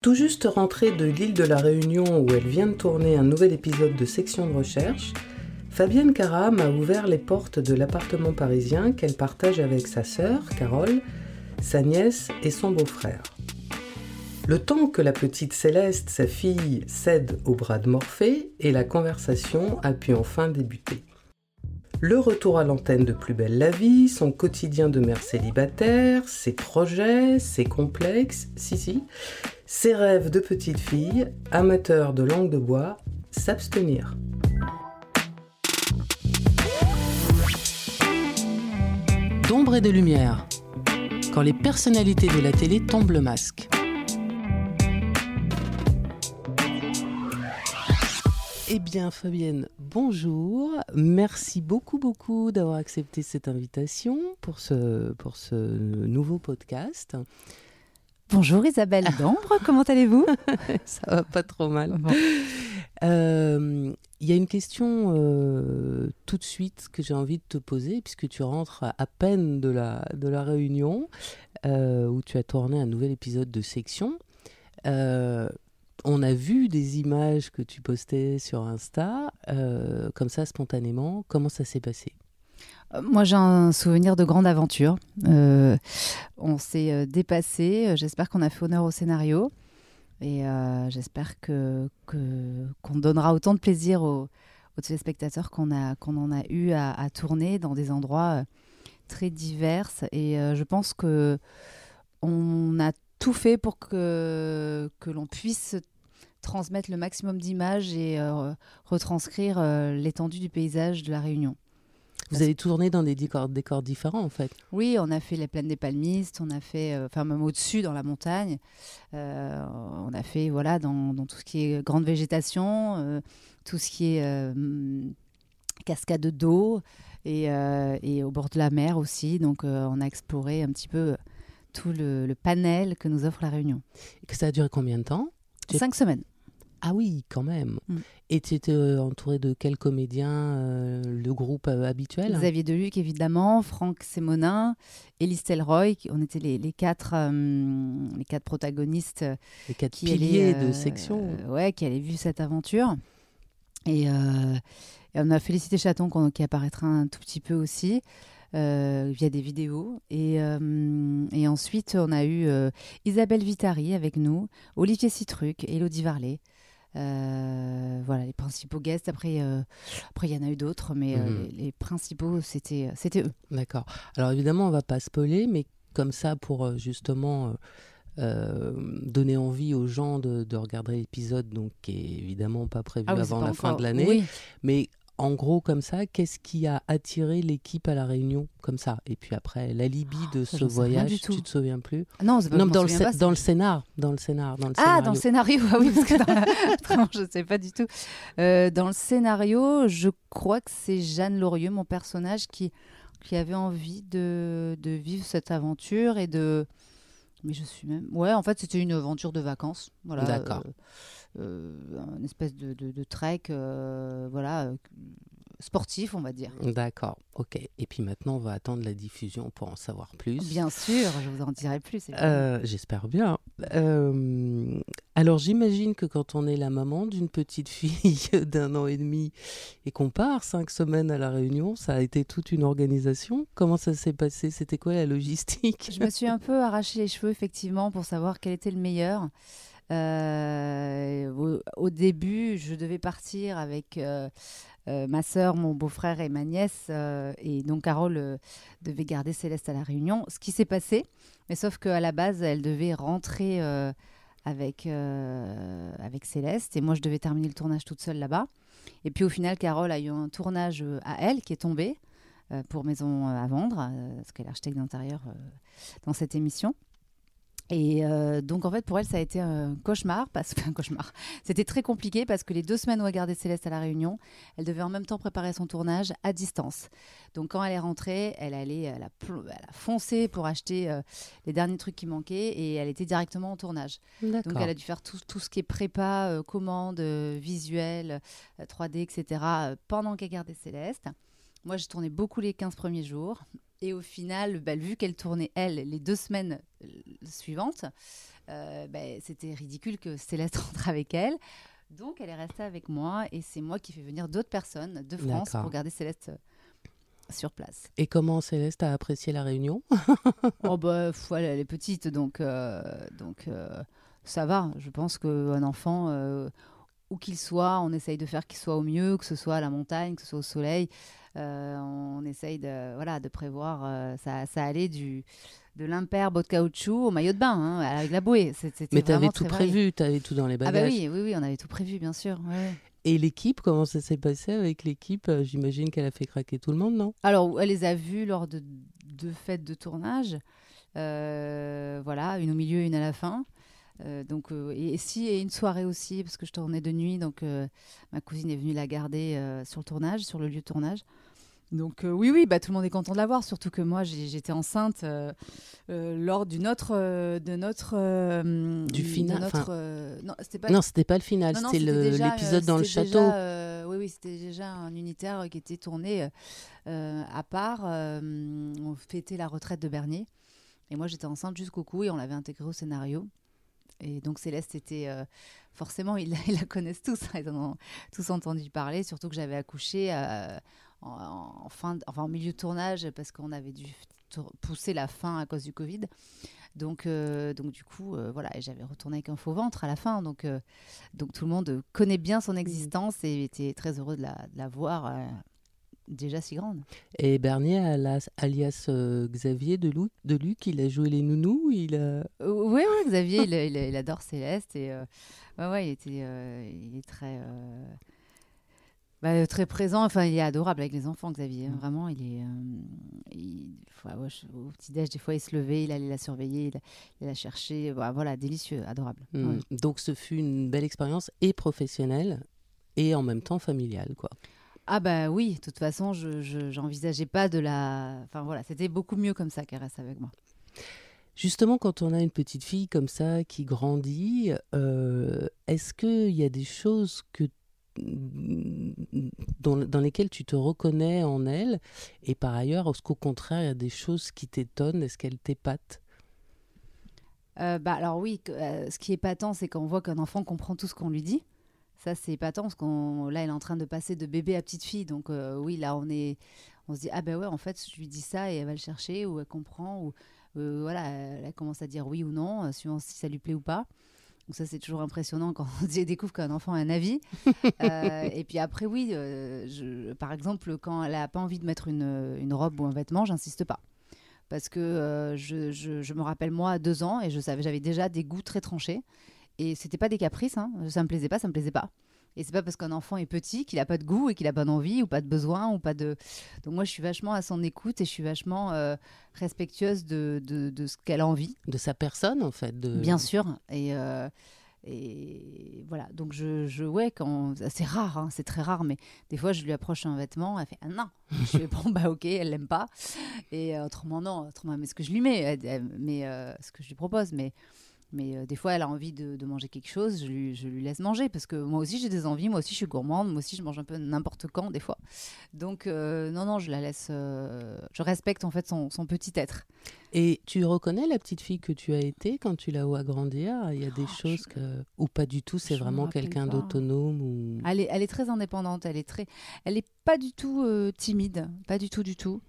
Tout juste rentrée de l'île de la Réunion où elle vient de tourner un nouvel épisode de Section de recherche, Fabienne Caram a ouvert les portes de l'appartement parisien qu'elle partage avec sa sœur, Carole, sa nièce et son beau-frère. Le temps que la petite Céleste, sa fille, cède au bras de Morphée et la conversation a pu enfin débuter. Le retour à l'antenne de Plus belle la vie, son quotidien de mère célibataire, ses projets, ses complexes, si si, ses rêves de petite fille, amateur de langue de bois, s'abstenir. D'ombre et de lumière, quand les personnalités de la télé tombent le masque. Eh bien, Fabienne, bonjour. Merci beaucoup, beaucoup d'avoir accepté cette invitation pour ce, pour ce nouveau podcast. Bonjour Isabelle d'Ambre, comment allez-vous? Ça va pas trop mal. Euh, il y a une question euh, tout de suite que j'ai envie de te poser, puisque tu rentres à peine de la, de la réunion, euh, où tu as tourné un nouvel épisode de Section. on a vu des images que tu postais sur Insta, comme ça spontanément. Comment ça s'est passé? Moi, j'ai un souvenir de grande aventure. Euh, on s'est euh, dépassé. J'espère qu'on a fait honneur au scénario. Et j'espère que, qu'on donnera autant de plaisir aux, téléspectateurs qu'on, a, qu'on en a eu à, tourner dans des endroits très divers. Et je pense que on a tout fait pour que, que l'on puisse transmettre le maximum d'images et retranscrire l'étendue du paysage de la Réunion. Vous avez tourné dans des décors, décors, différents en fait. Oui, on a fait les plaines des palmistes, on a fait, euh, enfin même au-dessus dans la montagne, euh, on a fait voilà dans, dans, tout ce qui est grande végétation, euh, tout ce qui est cascade d'eau et, et, au bord de la mer aussi. Donc on a exploré un petit peu tout le, le, panel que nous offre la Réunion. Et que ça a duré combien de temps? Cinq semaines. Ah oui, quand même. Mm. Et tu étais euh, entouré de quels comédiens, euh, le groupe euh, habituel? Xavier Deluc, évidemment, Franck Sémonin, Élise Telroy, on était les, les quatre, les quatre protagonistes. Les quatre piliers de section. ouais, qui avaient vu cette aventure. Et, on a Félicité Chaton qui apparaîtra un tout petit peu aussi. via des vidéos. Et, et, ensuite, on a eu Isabelle Vitari avec nous, Olivier Citruc, Elodie Varlet. Euh, voilà les principaux guests. Après, euh, après il y en a eu d'autres, mais euh, mhm. les, principaux c'était c'était eux. D'accord. Alors évidemment, on va pas spoiler, mais comme ça pour justement donner envie aux gens de, de regarder l'épisode, donc qui est évidemment pas prévu ah avant la fin de l'année. Oui. Mais en gros, comme ça, qu'est-ce qui a attiré l'équipe à la Réunion comme ça? Et puis après, l'alibi de ce voyage, tu te souviens plus? Non, pas, non dans, le dans le scénar, dans le scénar, dans le Ah, dans le scénario, ah oui, parce que dans je sais pas du tout. Euh, dans le scénario, je crois que c'est Jeanne Lorieux, mon personnage, qui qui avait envie de, de vivre cette aventure et de mais je suis même. Ouais, en fait, c'était une aventure de vacances. Voilà. D'accord. Euh, euh, une espèce de, de, trek, euh, voilà, sportif, on va dire. D'accord, ok. Et puis maintenant, on va attendre la diffusion pour en savoir plus. Bien sûr, je vous en dirai plus. J'espère bien. alors, j'imagine que quand on est la maman d'une petite fille d'un an et demi et qu'on part cinq semaines à la Réunion, ça a été toute une organisation. Comment ça s'est passé? C'était quoi la logistique? Je me suis un peu arraché les cheveux, effectivement, pour savoir quel était le meilleur. Euh, au, début, je devais partir avec euh, euh, ma sœur, mon beau-frère et ma nièce. et donc, Carole devait garder Céleste à la Réunion. Ce qui s'est passé, mais sauf qu'à la base, elle devait rentrer avec, avec Céleste. Et moi, je devais terminer le tournage toute seule là-bas. Et puis, au final, Carole a eu un tournage à elle qui est tombé pour Maison à vendre, parce qu'elle est architecte d'intérieur dans cette émission. Et euh, donc en fait pour elle ça a été un cauchemar parce que un cauchemar. C'était très compliqué parce que les deux semaines où elle gardait Céleste à la Réunion, elle devait en même temps préparer son tournage à distance. Donc quand elle est rentrée, elle allait, elle a, foncé pour acheter euh, les derniers trucs qui manquaient et elle était directement en tournage. Donc elle a dû faire tout, tout ce qui est prépa, euh, commande, visuel, 3D, etc. pendant qu'elle gardait Céleste. Moi j'ai tourné beaucoup les 15 premiers jours Et au final, bah, vu qu'elle tournait, elle, les deux semaines euh, suivantes, euh, bah, c'était ridicule que Céleste rentre avec elle. Donc, elle est restée avec moi et c'est moi qui fais venir d'autres personnes de France pour garder Céleste euh, sur place. Et comment Céleste a apprécié la réunion? Oh bah, elle est petite, donc, donc ça va. Je pense qu'un enfant, où qu'il soit, on essaye de faire qu'il soit au mieux, que ce soit à la montagne, que ce soit au soleil. Euh, on essaye de, voilà, de prévoir. Euh, ça, ça allait du, de l'impair de caoutchouc au maillot de bain, hein, avec la bouée. Mais tu avais tout prévu, tu avais tout dans les bagages. Ah bah oui, oui, oui, on avait tout prévu, bien sûr. Et l'équipe, comment ça s'est passé avec l'équipe? Euh, J'imagine qu'elle a fait craquer tout le monde, non? Alors, elle les a vus lors de deux fêtes de tournage. voilà, une au milieu, une à la fin. Euh, donc, euh, et, si, et une soirée aussi, parce que je tournais de nuit, donc ma cousine est venue la garder sur le tournage, sur le lieu de tournage. Donc oui, oui, bah, tout le monde est content de la voir, surtout que moi j'étais enceinte lors d'une autre, de notre du final. non, c'était pas. Non, c'était pas le final, c'était l'épisode dans le château. oui, oui, c'était déjà un unitaire qui était tourné à part. on fêtait la retraite de Bernier, et moi j'étais enceinte jusqu'au cou et on l'avait intégré au scénario. Et donc Céleste était euh, forcément, ils, la connaissent tous, ils en ont tous entendu parler, surtout que j'avais accouché euh, en, fin, enfin en milieu de tournage parce qu'on avait dû pousser la fin à cause du Covid. Donc, euh, donc du coup, voilà, j'avais retourné avec un faux ventre à la fin. Donc, donc tout le monde connaît bien son mmh. existence et était très heureux de la, de la voir déjà si grande. Et Bernier, alias euh, Xavier de, Luc, il a joué les nounous il a... Oui, oui, Xavier, il, adore Céleste. Et, euh, ouais, il, était, euh, il est très, bah, très présent. Enfin, il est adorable avec les enfants, Xavier. Hein. Mm. Vraiment, il est. Il, au petit-déj, des fois, il se levait, il allait la surveiller, il, la chercher. Voilà, délicieux, adorable. Mm. Donc, ce fut une belle expérience et professionnelle et en même temps familiale, quoi. Ah bah oui, de toute façon, je n'envisageais pas de la... Enfin voilà, c'était beaucoup mieux comme ça qu'elle reste avec moi. Justement, quand on a une petite fille comme ça qui grandit, euh, est-ce qu'il y a des choses que dans, lesquelles tu te reconnais en elle et par ailleurs, est-ce qu'au contraire, il y a des choses qui t'étonnent? Est-ce qu'elle t'épate euh, bah alors oui, euh, ce qui est patent, c'est qu'on voit qu'un enfant comprend tout ce qu'on lui dit. Ça, c'est épatant parce qu'on là, elle est en train de passer de bébé à petite fille. Donc, euh, oui, là, on est, on se dit ah ben ouais, en fait, je lui dis ça et elle va le chercher ou elle comprend ou voilà, elle, commence à dire oui ou non, suivant si ça lui plaît ou pas. Donc ça, c'est toujours impressionnant quand on découvre qu'un enfant a un avis. et puis après, oui, je, par exemple, quand elle a pas envie de mettre une, une robe ou un vêtement, j'insiste pas parce que je, je, je, me rappelle moi à deux ans et je savais j'avais déjà des goûts très tranchés et c'était pas des caprices, hein. ça me plaisait pas, ça me plaisait pas. Et c'est pas parce qu'un enfant est petit qu'il a pas de goût et qu'il a pas d'envie ou pas de besoin ou pas de. Donc moi je suis vachement à son écoute et je suis vachement euh, respectueuse de, de, de ce qu'elle a envie. De sa personne en fait. De... Bien sûr. Et, euh, et voilà. Donc je, je ouais quand c'est rare, hein, c'est très rare, mais des fois je lui approche un vêtement, elle fait ah, non. je fais bon bah ok, elle l'aime pas. Et euh, autrement non, autrement mais ce que je lui mets, mais ce que je lui propose, mais mais euh, des fois, elle a envie de, manger quelque chose, je lui, je lui, laisse manger parce que moi aussi j'ai des envies, moi aussi je suis gourmande, moi aussi je mange un peu n'importe quand des fois. Donc euh, non, non, je la laisse, euh, je respecte en fait son, son, petit être. Et tu reconnais la petite fille que tu as été quand tu l'as vu grandir? Il y a des oh, choses que ou pas du tout, c'est vraiment quelqu'un d'autonome ou... Elle est, elle est très indépendante, elle est très, elle est pas du tout timide, pas du tout, du tout.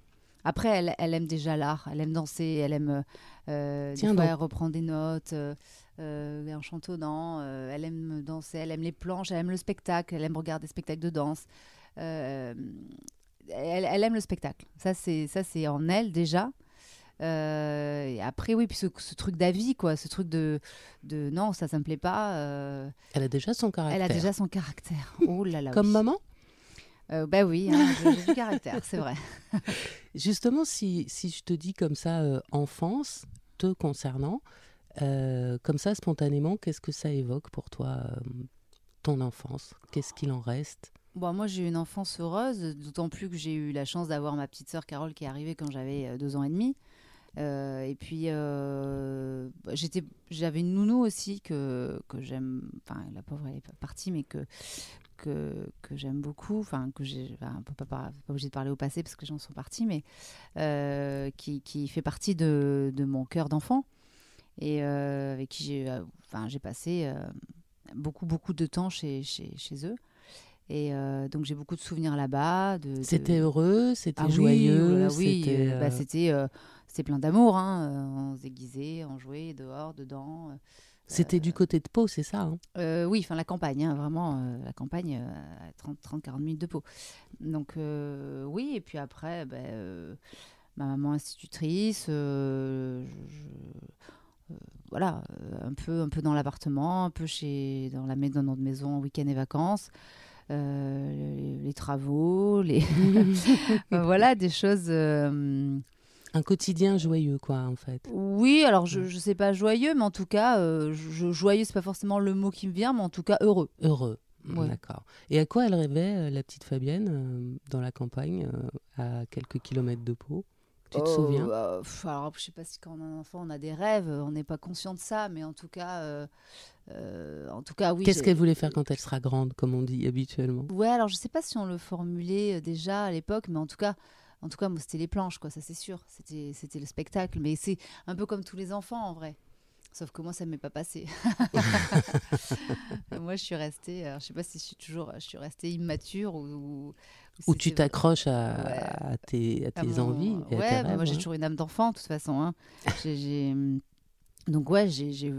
Après, elle, elle aime déjà l'art, elle aime danser, elle aime euh, des fois, elle reprend des notes euh, euh, en chantonnant. elle aime danser, elle aime les planches, elle aime le spectacle, elle aime regarder des spectacles de danse. Elle, elle, aime le spectacle. Ça, c'est ça, c'est en elle déjà. et après, oui, puis ce, truc d'avis, quoi, ce truc de, de non, ça, ça me plaît pas. Elle a déjà son caractère. Elle a déjà son caractère. Oh là là. Comme maman? Euh, bah oui, hein, j'ai du caractère, c'est vrai. Justement, si, si, je te dis comme ça, enfance, te concernant. Euh, comme ça, spontanément, qu'est-ce que ça évoque pour toi, euh, ton enfance? Qu'est-ce qu'il en reste? Bon, moi, j'ai eu une enfance heureuse, d'autant plus que j'ai eu la chance d'avoir ma petite sœur Carole qui est arrivée quand j'avais euh, deux ans et demi. Et puis, j'étais, j'avais une nounou aussi que, que j'aime. Enfin, la pauvre, elle est partie, mais que, que, que j'aime beaucoup. Enfin, que j'ai. Enfin, pas, pas, obligé de parler au passé parce que les gens sont partis, mais euh, qui, qui, fait partie de, de mon cœur d'enfant et avec qui j'ai, enfin, j'ai passé beaucoup, beaucoup de temps chez, chez, chez eux. Et donc j'ai beaucoup de souvenirs là-bas. De, C'était heureux, c'était ah joyeux. Oui, oui bah, c'était plein d'amour. Hein. Euh, on se déguisait, on jouait dehors, dedans. Euh, c'était du côté de Pau, c'est ça hein? Euh, Oui, enfin la campagne, hein, vraiment, la campagne à 30-40 minutes de Pau. Donc oui, et puis après, ben, ma maman institutrice, voilà, un peu, un peu dans l'appartement, un peu chez, dans, la, dans notre maison en week-end et vacances. les, travaux, les voilà des choses un quotidien joyeux, quoi, en fait. Oui, alors je ne sais pas joyeux, mais en tout cas, euh, je, joyeux, c'est pas forcément le mot qui me vient, mais en tout cas heureux. Heureux. D'accord. Et à quoi elle rêvait, euh, la petite Fabienne, euh, dans la campagne, à quelques kilomètres de Pau? Tu te oh, souviens? bah, Alors, je sais pas si quand on a un enfant, on a des rêves, on n'est pas conscient de ça, mais en tout cas, en tout cas, oui. Qu'est-ce qu'elle voulait faire quand elle sera grande, comme on dit habituellement? Ouais, alors je sais pas si on le formulait déjà à l'époque, mais en tout cas, en tout cas, moi, c'était les planches, quoi, ça c'est sûr. C'était, c'était le spectacle. Mais c'est un peu comme tous les enfants, en vrai. Sauf que moi, ça ne m'est pas passé. moi, je suis restée, je ne sais pas si je suis toujours, je suis restée immature ou. Ou, tu t'accroches à, tes, à tes envies. Et ouais, moi, j'ai hein. toujours une âme d'enfant, de toute façon. Hein. j'ai, Donc, ouais, j'ai.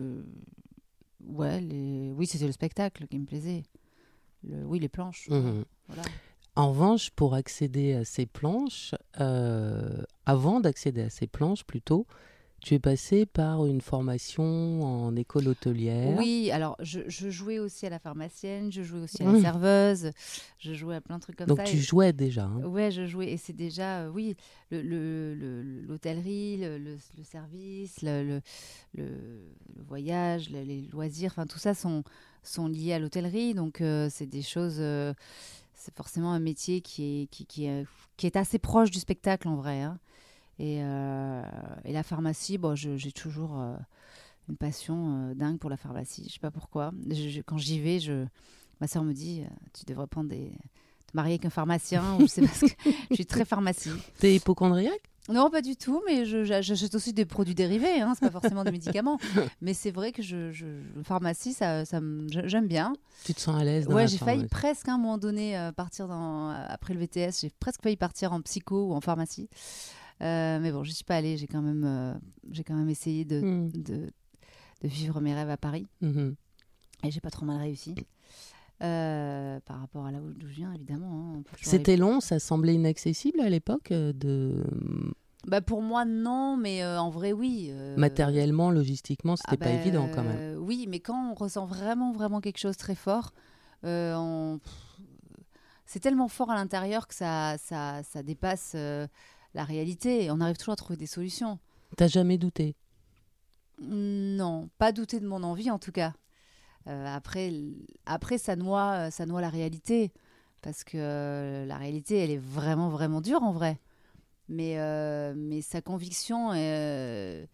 Ouais, les... oui, c'était le spectacle qui me plaisait. Le... Oui, les planches. Mmh voilà. En revanche, pour accéder à ces planches, euh, avant d'accéder à ces planches plutôt, tu es passé par une formation en école hôtelière. Oui, alors je, jouais aussi à la pharmacienne, je jouais aussi à la serveuse, je jouais à plein de trucs comme ça. Donc tu jouais déjà hein. Oui, je jouais et c'est déjà, euh, oui, l'hôtellerie, le, le, le, service, le, voyage, les loisirs, enfin tout ça sont, sont liés à l'hôtellerie. Donc euh, c'est des choses c'est forcément un métier qui est, qui, est, qui est assez proche du spectacle en vrai. Hein. Et, euh, et, la pharmacie, bon, j'ai toujours euh, une passion euh, dingue pour la pharmacie. Je sais pas pourquoi. quand j'y vais, je, ma soeur me dit Tu devrais prendre des, te marier avec un pharmacien. je suis très pharmacie. T'es hypochondriaque? Non, pas du tout, mais j'achète aussi des produits dérivés, hein, c'est pas forcément des médicaments. Mais c'est vrai que je, je, pharmacie, ça, ça j'aime bien. Tu te sens à l'aise Ouais, j'ai failli presque à un moment donné euh, partir dans, après le VTS, j'ai presque failli partir en psycho ou en pharmacie. Euh, mais bon, je suis pas allée, j'ai quand, même, euh, j'ai quand même essayé de, hmm. de, de, vivre mes rêves à Paris. Mmh. Et j'ai pas trop mal réussi. Par rapport à là où je viens, évidemment. Hein, C'était long, ça semblait inaccessible à l'époque de bah pour moi non, mais euh, en vrai oui. Euh. Matériellement, logistiquement, c'était n'était pas bah, évident quand même. Euh, oui, mais quand on ressent vraiment vraiment quelque chose très fort, on... c'est tellement fort à l'intérieur que ça, ça, ça dépasse la réalité et on arrive toujours à trouver des solutions. T'as jamais douté? Non, pas douté de mon envie en tout cas. Après, après ça noie, ça noie la réalité parce que la réalité, elle est vraiment vraiment dure en vrai mais, euh, mais sa conviction euh,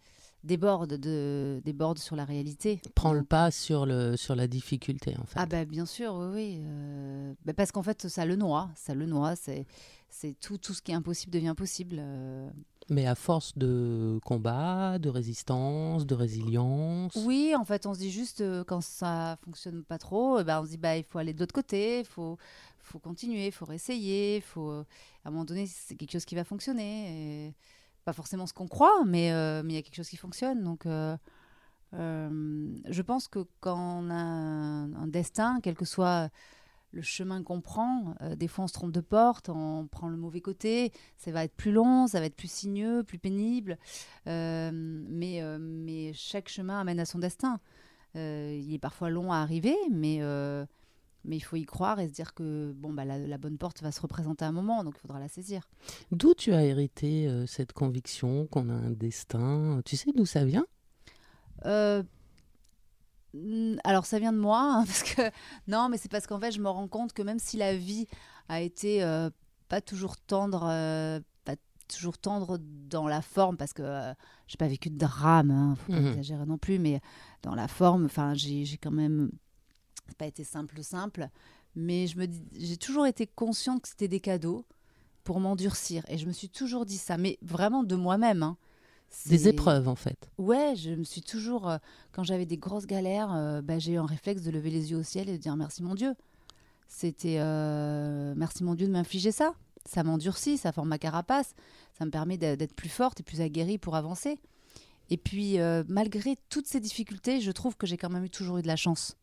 déborde, de, déborde sur la réalité. Prend le pas sur, le, sur la difficulté, en fait. Ah, bah, bien sûr, oui, oui. Euh, bah, parce qu'en fait, ça le noie. Ça le noie. C'est, c'est tout, tout ce qui est impossible devient possible. Mais à force de combat, de résistance, de résilience. Oui, en fait, on se dit juste quand ça fonctionne pas trop, bah, on se dit bah il faut aller de l'autre côté, il faut faut continuer, il faut réessayer, faut à un moment donné c'est quelque chose qui va fonctionner. pas forcément ce qu'on croit, mais euh, mais il y a quelque chose qui fonctionne. Donc euh, euh, je pense que quand on a un, destin, quel que soit le chemin qu'on prend, des fois on se trompe de porte, on prend le mauvais côté, ça va être plus long, ça va être plus sinueux, plus pénible, mais, mais chaque chemin amène à son destin. il est parfois long à arriver, mais mais il faut y croire et se dire que bon, bah, la, bonne porte va se représenter à un moment, donc il faudra la saisir. D'où tu as hérité euh, cette conviction qu'on a un destin? Tu sais d'où ça vient? Euh, alors ça vient de moi, hein, parce que non, mais c'est parce qu'en fait je me rends compte que même si la vie a été euh, pas toujours tendre, pas toujours tendre dans la forme parce que euh, j'ai pas vécu de drame, hein, faut pas Mhm. exagérer non plus, mais dans la forme, enfin, j'ai quand même pas été simple simple, mais je me j'ai toujours été consciente que c'était des cadeaux pour m'endurcir et je me suis toujours dit ça, mais vraiment de moi-même. hein. Des épreuves, en fait. Ouais, je me suis toujours, euh, quand j'avais des grosses galères, euh, bah, j'ai eu un réflexe de lever les yeux au ciel et de dire merci mon Dieu. C'était euh, merci mon Dieu de m'infliger ça. Ça m'endurcit, ça forme ma carapace, ça me permet d'être plus forte et plus aguerrie pour avancer. Et puis, malgré toutes ces difficultés, je trouve que j'ai quand même eu toujours eu de la chance.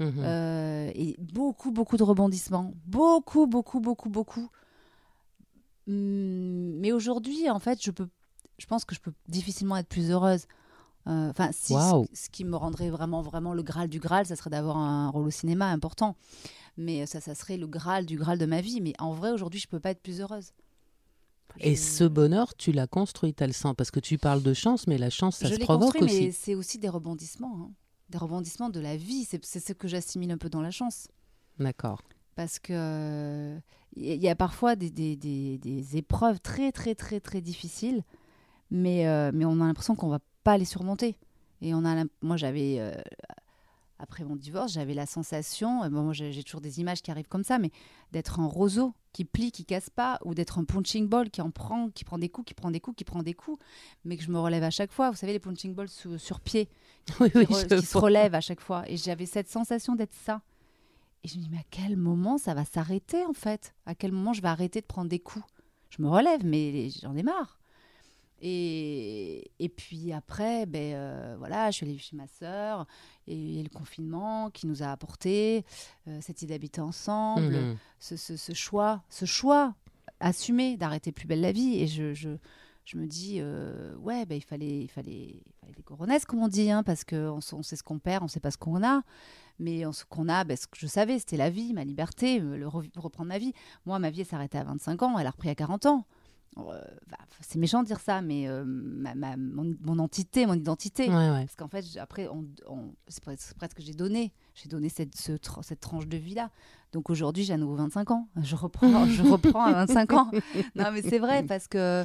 Euh, et beaucoup, beaucoup de rebondissements. Beaucoup, beaucoup, beaucoup, beaucoup. Hum, Mais aujourd'hui, en fait, je, peux, je pense que je peux difficilement être plus heureuse. Euh, Enfin, si ce, ce qui me rendrait vraiment, vraiment le Graal du Graal, ça serait d'avoir un rôle au cinéma important. Mais ça, ça serait le Graal du Graal de ma vie. Mais en vrai, aujourd'hui, je peux pas être plus heureuse. Et ce bonheur, tu l'as construit, t'as le sens. Parce que tu parles de chance, mais la chance, ça je se provoque construit, aussi. mais c'est aussi des rebondissements. hein. Des rebondissements de la vie. C'est c'est ce que j'assimile un peu dans la chance. D'accord. parce que il y a parfois des, des, des- des épreuves très très très très difficiles, mais, euh, mais on a l'impression qu'on va pas les surmonter. Et on a, moi j'avais euh, après mon divorce, j'avais la sensation, euh, bon, moi j'ai toujours des images qui arrivent comme ça, mais d'être un roseau qui plie, qui casse pas, ou d'être un punching ball qui en prend, qui prend des coups, qui prend des coups, qui prend des coups, mais que je me relève à chaque fois. Vous savez les punching balls sous- sur pied, Oui, qui, oui, re- je qui se vois. relève à chaque fois. Et j'avais cette sensation d'être ça. Et je me dis, mais à quel moment ça va s'arrêter en fait? À quel moment je vais arrêter de prendre des coups? Je me relève, mais j'en ai marre. Et, et puis après, ben, euh, voilà, je suis allée chez ma sœur, et il y a le confinement qui nous a apporté euh, cette idée d'habiter ensemble, Mhm. ce, ce- ce choix, ce choix assumé d'arrêter plus belle la vie. Et je, je, je me dis, euh, ouais, ben, il, fallait, il, fallait, il fallait des coronesses, comme on dit, hein, parce qu'on on sait ce qu'on perd, on sait pas ce qu'on a. Mais ce qu'on a, ben, ce que je savais, c'était la vie, ma liberté, euh, le re- reprendre ma vie. Moi, ma vie arrêtée à 25 ans, elle a repris à 40 ans. Euh, bah, c'est méchant de dire ça, mais euh, ma- ma- mon, mon entité, mon identité, Ouais, ouais. parce qu'en fait, après, on, on- c'est presque, que j'ai donné. J'ai donné cette, ce cette tranche de vie-là. Donc aujourd'hui, j'ai à nouveau 25 ans. Je reprends, je reprends à 25 ans. Non, mais c'est vrai, parce que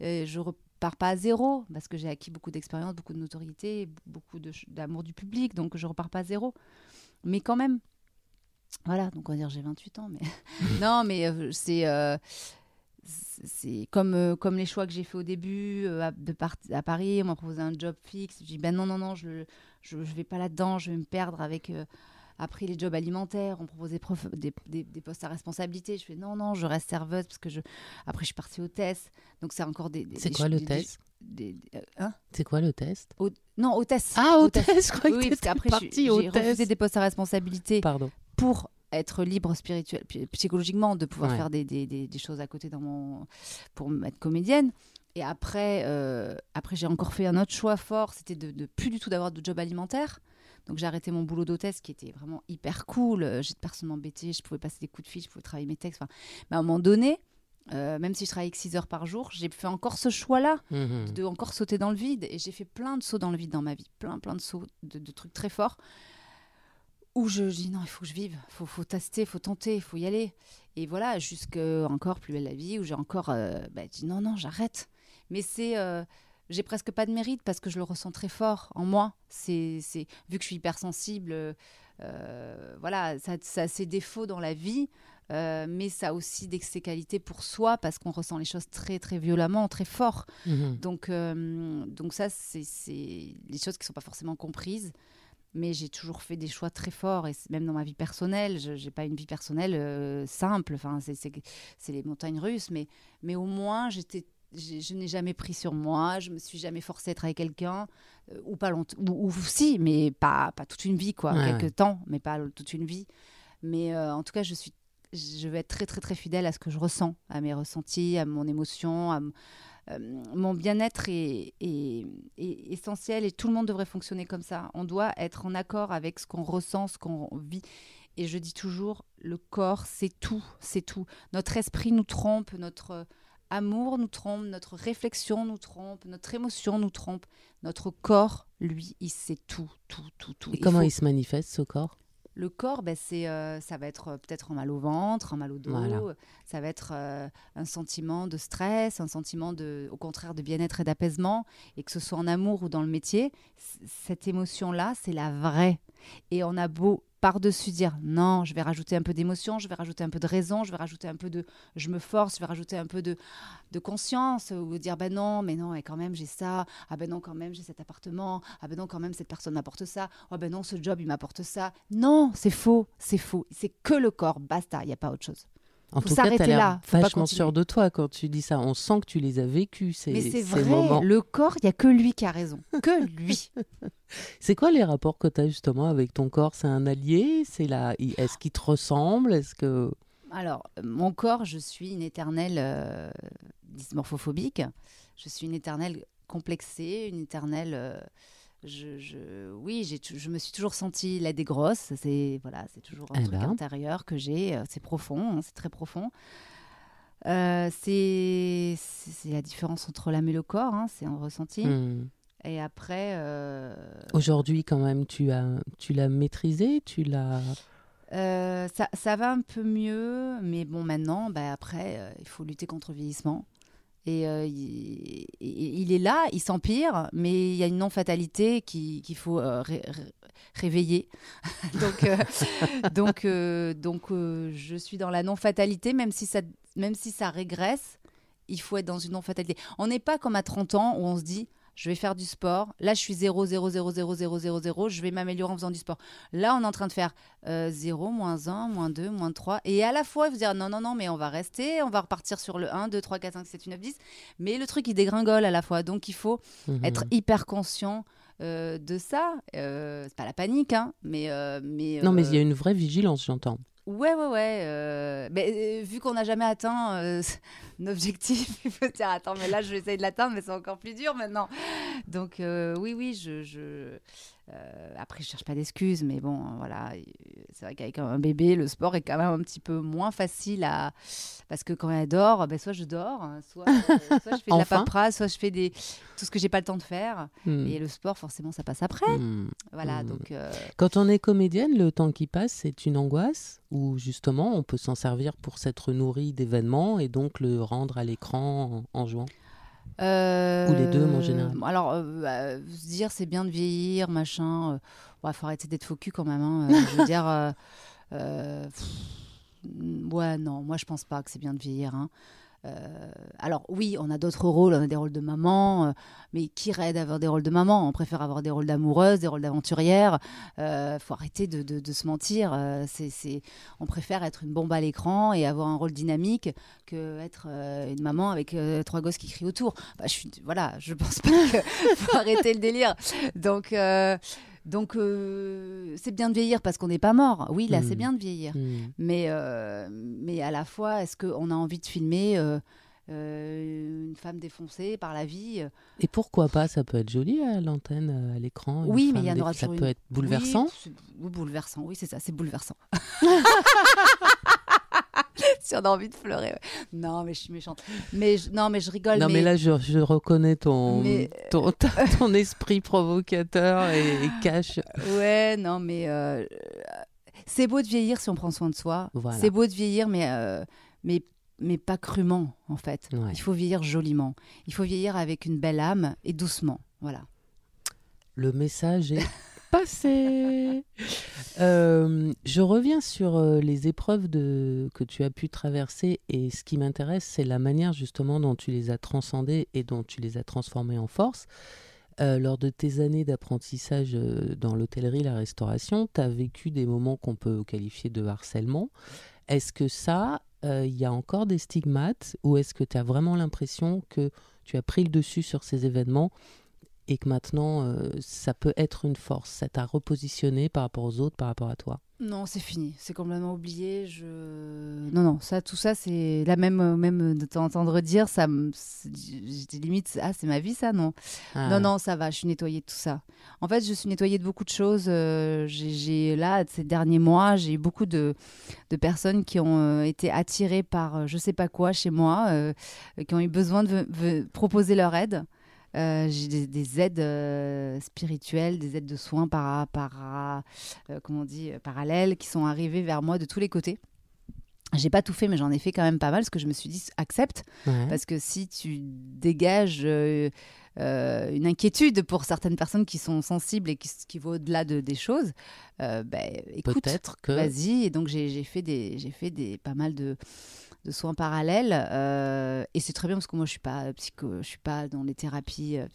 euh, je repars pas à zéro, parce que j'ai acquis beaucoup d'expérience, beaucoup de notoriété, beaucoup d'amour du public. Donc je repars pas à zéro. Mais quand même, voilà, donc on va dire j'ai 28 ans. Mais non, mais euh, c'est. C'est comme, euh, comme les choix que j'ai fait au début euh, à, de part- à Paris, on m'a proposé un job fixe. Je dis ben non, non, non, je ne je, je vais pas là-dedans, je vais me perdre avec. euh, après les jobs alimentaires, on proposait prof- des, des- des postes à responsabilité. Je fais non, non, je reste serveuse parce que je. Après, je suis partie hôtesse. Donc, c'est encore des. des- C'est quoi euh, hein? C'est quoi le test? Hô- Non, hôtesse. Ah, hôtesse, je croyais Oui, que parce t'étais qu'après, j'ai hôtesse. refusé des postes à responsabilité Pardon. pour être libre spirituel, psy- psychologiquement, de pouvoir Ouais. faire des, des, des- des choses à côté dans mon, pour être comédienne. Et après, euh, après j'ai encore fait un autre choix fort, c'était de, de plus du tout d'avoir de job alimentaire. Donc j'ai arrêté mon boulot d'hôtesse qui était vraiment hyper cool. Euh, J'étais personne m'embêter, je pouvais passer des coups de fil, je pouvais travailler mes textes. Enfin, mais à un moment donné, euh, même si je travaillais que 6 heures par jour, j'ai fait encore ce choix-là Mhm. de encore sauter dans le vide. Et j'ai fait plein de sauts dans le vide dans ma vie, plein, plein de sauts, de, de trucs très forts, où je dis non, il faut que je vive, il faut, faut tester, il faut tenter, il faut y aller. Et voilà, jusqu'à encore plus belle la vie, où j'ai encore euh, bah, dit non, non, j'arrête. Mais c'est. euh, j'ai presque pas de mérite parce que je le ressens très fort en moi. C'est, c'est vu que je suis hypersensible, euh, voilà, ça, ça a ses défauts dans la vie, euh, mais ça a aussi des, ses qualités pour soi parce qu'on ressent les choses très très violemment, très fort. Mhm. Donc, euh, donc ça, c'est c'est les choses qui ne sont pas forcément comprises. Mais j'ai toujours fait des choix très forts, et même dans ma vie personnelle, je n'ai pas une vie personnelle euh, simple. Enfin, c'est- les montagnes russes, mais, mais au moins, j'étais, je n'ai jamais pris sur moi, je me suis jamais forcée à être avec quelqu'un, euh, ou pas longtemps, ou, ou si, mais pas, pas toute une vie, quoi, Ouais, quelques ouais. temps, mais pas toute une vie. Mais euh, en tout cas, je suis, je vais être très, très, très fidèle à ce que je ressens, à mes ressentis, à mon émotion, à, mon bien-être est, est- est essentiel et tout le monde devrait fonctionner comme ça. On doit être en accord avec ce qu'on ressent, ce qu'on vit. Et je dis toujours, le corps, c'est tout, c'est tout. Notre esprit nous trompe, notre euh, amour nous trompe, notre réflexion nous trompe, notre émotion nous trompe. Notre corps, lui, il sait tout, tout, tout, tout. Et Il comment faut- il se manifeste, ce corps? Le corps, ben, c'est, euh, ça va être euh, peut-être un mal au ventre, un mal au dos, Voilà. ça va être euh, un sentiment de stress, un sentiment de, au contraire de bien-être et d'apaisement, et que ce soit en amour ou dans le métier, cette émotion-là, c'est la vraie. Et on a beau par-dessus dire non, je vais rajouter un peu d'émotion, je vais rajouter un peu de raison, je vais rajouter un peu de je me force, je vais rajouter un peu de, de conscience, ou dire ben non, mais non, et quand même j'ai ça, ah ben non, quand même j'ai cet appartement, ah ben non, quand même cette personne m'apporte ça, ah ben non, ce job il m'apporte ça. Non, c'est faux, c'est faux. C'est que le corps, basta, il n'y a pas autre chose. En Faut tout cas, tu là, faut vachement sûr de toi quand tu dis ça. On sent que tu les as vécus, ces, Mais c'est ces vrai, moments. le corps, il n'y a que lui qui a raison. Que lui. C'est quoi les rapports que tu as justement avec ton corps? C'est un allié? C'est la... Est-ce qu'il te ressemble? Est-ce que... Alors, euh, mon corps, je suis une éternelle euh, dysmorphophobique. Je suis une éternelle complexée, une éternelle. euh, je, je- oui, j'ai je me suis toujours sentie laide et grosse. C'est voilà, c'est toujours un Eh truc ben. intérieur que j'ai. euh, C'est profond, hein, c'est très profond. Euh, c'est la différence entre l'âme et le corps, hein, c'est un ressenti. Hmm. Et après, euh, Aujourd'hui, quand même, tu as, tu l'as maîtrisé, tu l'as. Euh, ça, ça va un peu mieux, mais bon, maintenant, bah, après, il faut lutter contre le vieillissement. Et euh, il, il- est là, il s'empire, mais il y a une non-fatalité qui- qu'il faut euh, ré- ré- réveiller. donc, euh, donc, donc je suis dans la non-fatalité, même, si ça- même si ça régresse, il faut être dans une non-fatalité. On n'est pas comme à 30 ans où on se dit, je vais faire du sport, là je suis 0, 0, 0, 0, 0, 0, 0, je vais m'améliorer en faisant du sport. Là, on est en train de faire euh, 0, moins 1, moins 2, moins 3. Et à la fois, vous dire non, non, non, mais on va rester, on va repartir sur le 1, 2, 3, 4, 5, 6, 7, 8, 9, 10. Mais le truc, il dégringole à la fois. Donc, il faut Mhm. être hyper conscient euh, de ça. Euh, c'est pas la panique, hein, mais. euh, mais Non, mais il y a euh, une vraie vigilance, j'entends. Ouais, ouais, ouais. euh, mais, euh, vu qu'on n'a jamais atteint euh, un objectif, il faut dire attends, mais là, je vais essayer de l'atteindre, mais c'est encore plus dur maintenant. Donc, oui, oui, je. je euh, après, je cherche pas d'excuses, mais bon, voilà. C'est vrai qu'avec un bébé, le sport est quand même un petit peu moins facile à. Parce que quand elle dort, ben, soit je dors, hein, soit, euh, soit je fais de la Enfin. paperasse, soit je fais des... tout ce que j'ai pas le temps de faire. Hmm. Et le sport, forcément, ça passe après. Hmm. Voilà, Mm. donc. euh, Quand on est comédienne, le temps qui passe, c'est une angoisse ou justement on peut s'en servir pour s'être nourri d'événements et donc le rendre à l'écran en, en jouant? Ou les deux, en général. Euh, Alors, euh, bah, se dire c'est bien de vieillir, machin. Il faut arrêter d'être faux cul quand même. hein. Euh, je veux dire. euh, euh, pff, ouais, non, moi je pense pas que c'est bien de vieillir. hein. Euh, alors oui, on a d'autres rôles, on a des rôles de maman, euh, mais qui raide d'avoir des rôles de maman? On préfère avoir des rôles d'amoureuse, des rôles d'aventurière. Euh, faut arrêter de, se mentir. On préfère être une bombe à l'écran et avoir un rôle dynamique que être une maman avec trois gosses qui crient autour. Bah, je suis, voilà, je pense pas que faut arrêter le délire. Donc, donc euh, c'est bien de vieillir parce qu'on n'est pas mort. Oui, là, Mm. c'est bien de vieillir. Hmm. Mais, euh, mais à la fois, est-ce qu'on a envie de filmer euh, une femme défoncée par la vie Et pourquoi pas Ça peut être joli à l'antenne, à l'écran. Oui, mais il y en aura Ça peut une- être bouleversant. Oui, bouleversant. Oui, c'est ça, c'est bouleversant. si on a envie de pleurer. ouais. Non, mais je suis méchante. Mais je- non, mais je rigole. non, mais, là, je, je reconnais ton, Mais- ton, ta- ton esprit provocateur et, et cache. Ouais, non, mais euh, c'est beau de vieillir si on prend soin de soi. Voilà. C'est beau de vieillir, mais, euh, mais, mais pas crûment, en fait. Ouais. Il faut vieillir joliment. Il faut vieillir avec une belle âme et doucement. Voilà. Le message est passé. Euh, je reviens sur euh, les épreuves que tu as pu traverser et ce qui m'intéresse, c'est la manière justement dont tu les as transcendées et dont tu les as transformées en force. Euh, lors de tes années d'apprentissage dans l'hôtellerie, la restauration, tu as vécu des moments qu'on peut qualifier de harcèlement. Est-ce que ça, il y a encore des stigmates ou est-ce que tu as vraiment l'impression que tu as pris le dessus sur ces événements et que maintenant euh, ça peut être une force Ça t'a repositionné par rapport aux autres, par rapport à toi Non, c'est fini. C'est complètement oublié. Je... Non, non, ça, tout ça, c'est la même, même de t'entendre dire, ça J'étais limite, ah, c'est ma vie, ça, non. Ah, Non, non, ça va, je suis nettoyée de tout ça. En fait, je suis nettoyée de beaucoup de choses. euh, j'ai- là, ces derniers mois, j'ai eu beaucoup de, de personnes qui ont euh, été attirées par euh, je sais pas quoi chez moi, euh, qui ont eu besoin de proposer leur aide. Euh, j'ai des, des aides euh, spirituelles, des aides de soins para, para, euh, comment on dit, parallèles qui sont arrivées vers moi de tous les côtés. J'ai pas tout fait, mais j'en ai fait quand même pas mal parce que je me suis dit accepte. Ouais. Parce que si tu dégages une inquiétude pour certaines personnes qui sont sensibles et qui, qui vont au-delà de, des choses, ben, écoute, que. vas-y. Et donc j'ai fait, des, j'ai fait des, pas mal de, de soins parallèles. euh, et c'est très bien parce que moi je suis pas psycho, je suis pas dans les thérapies euh,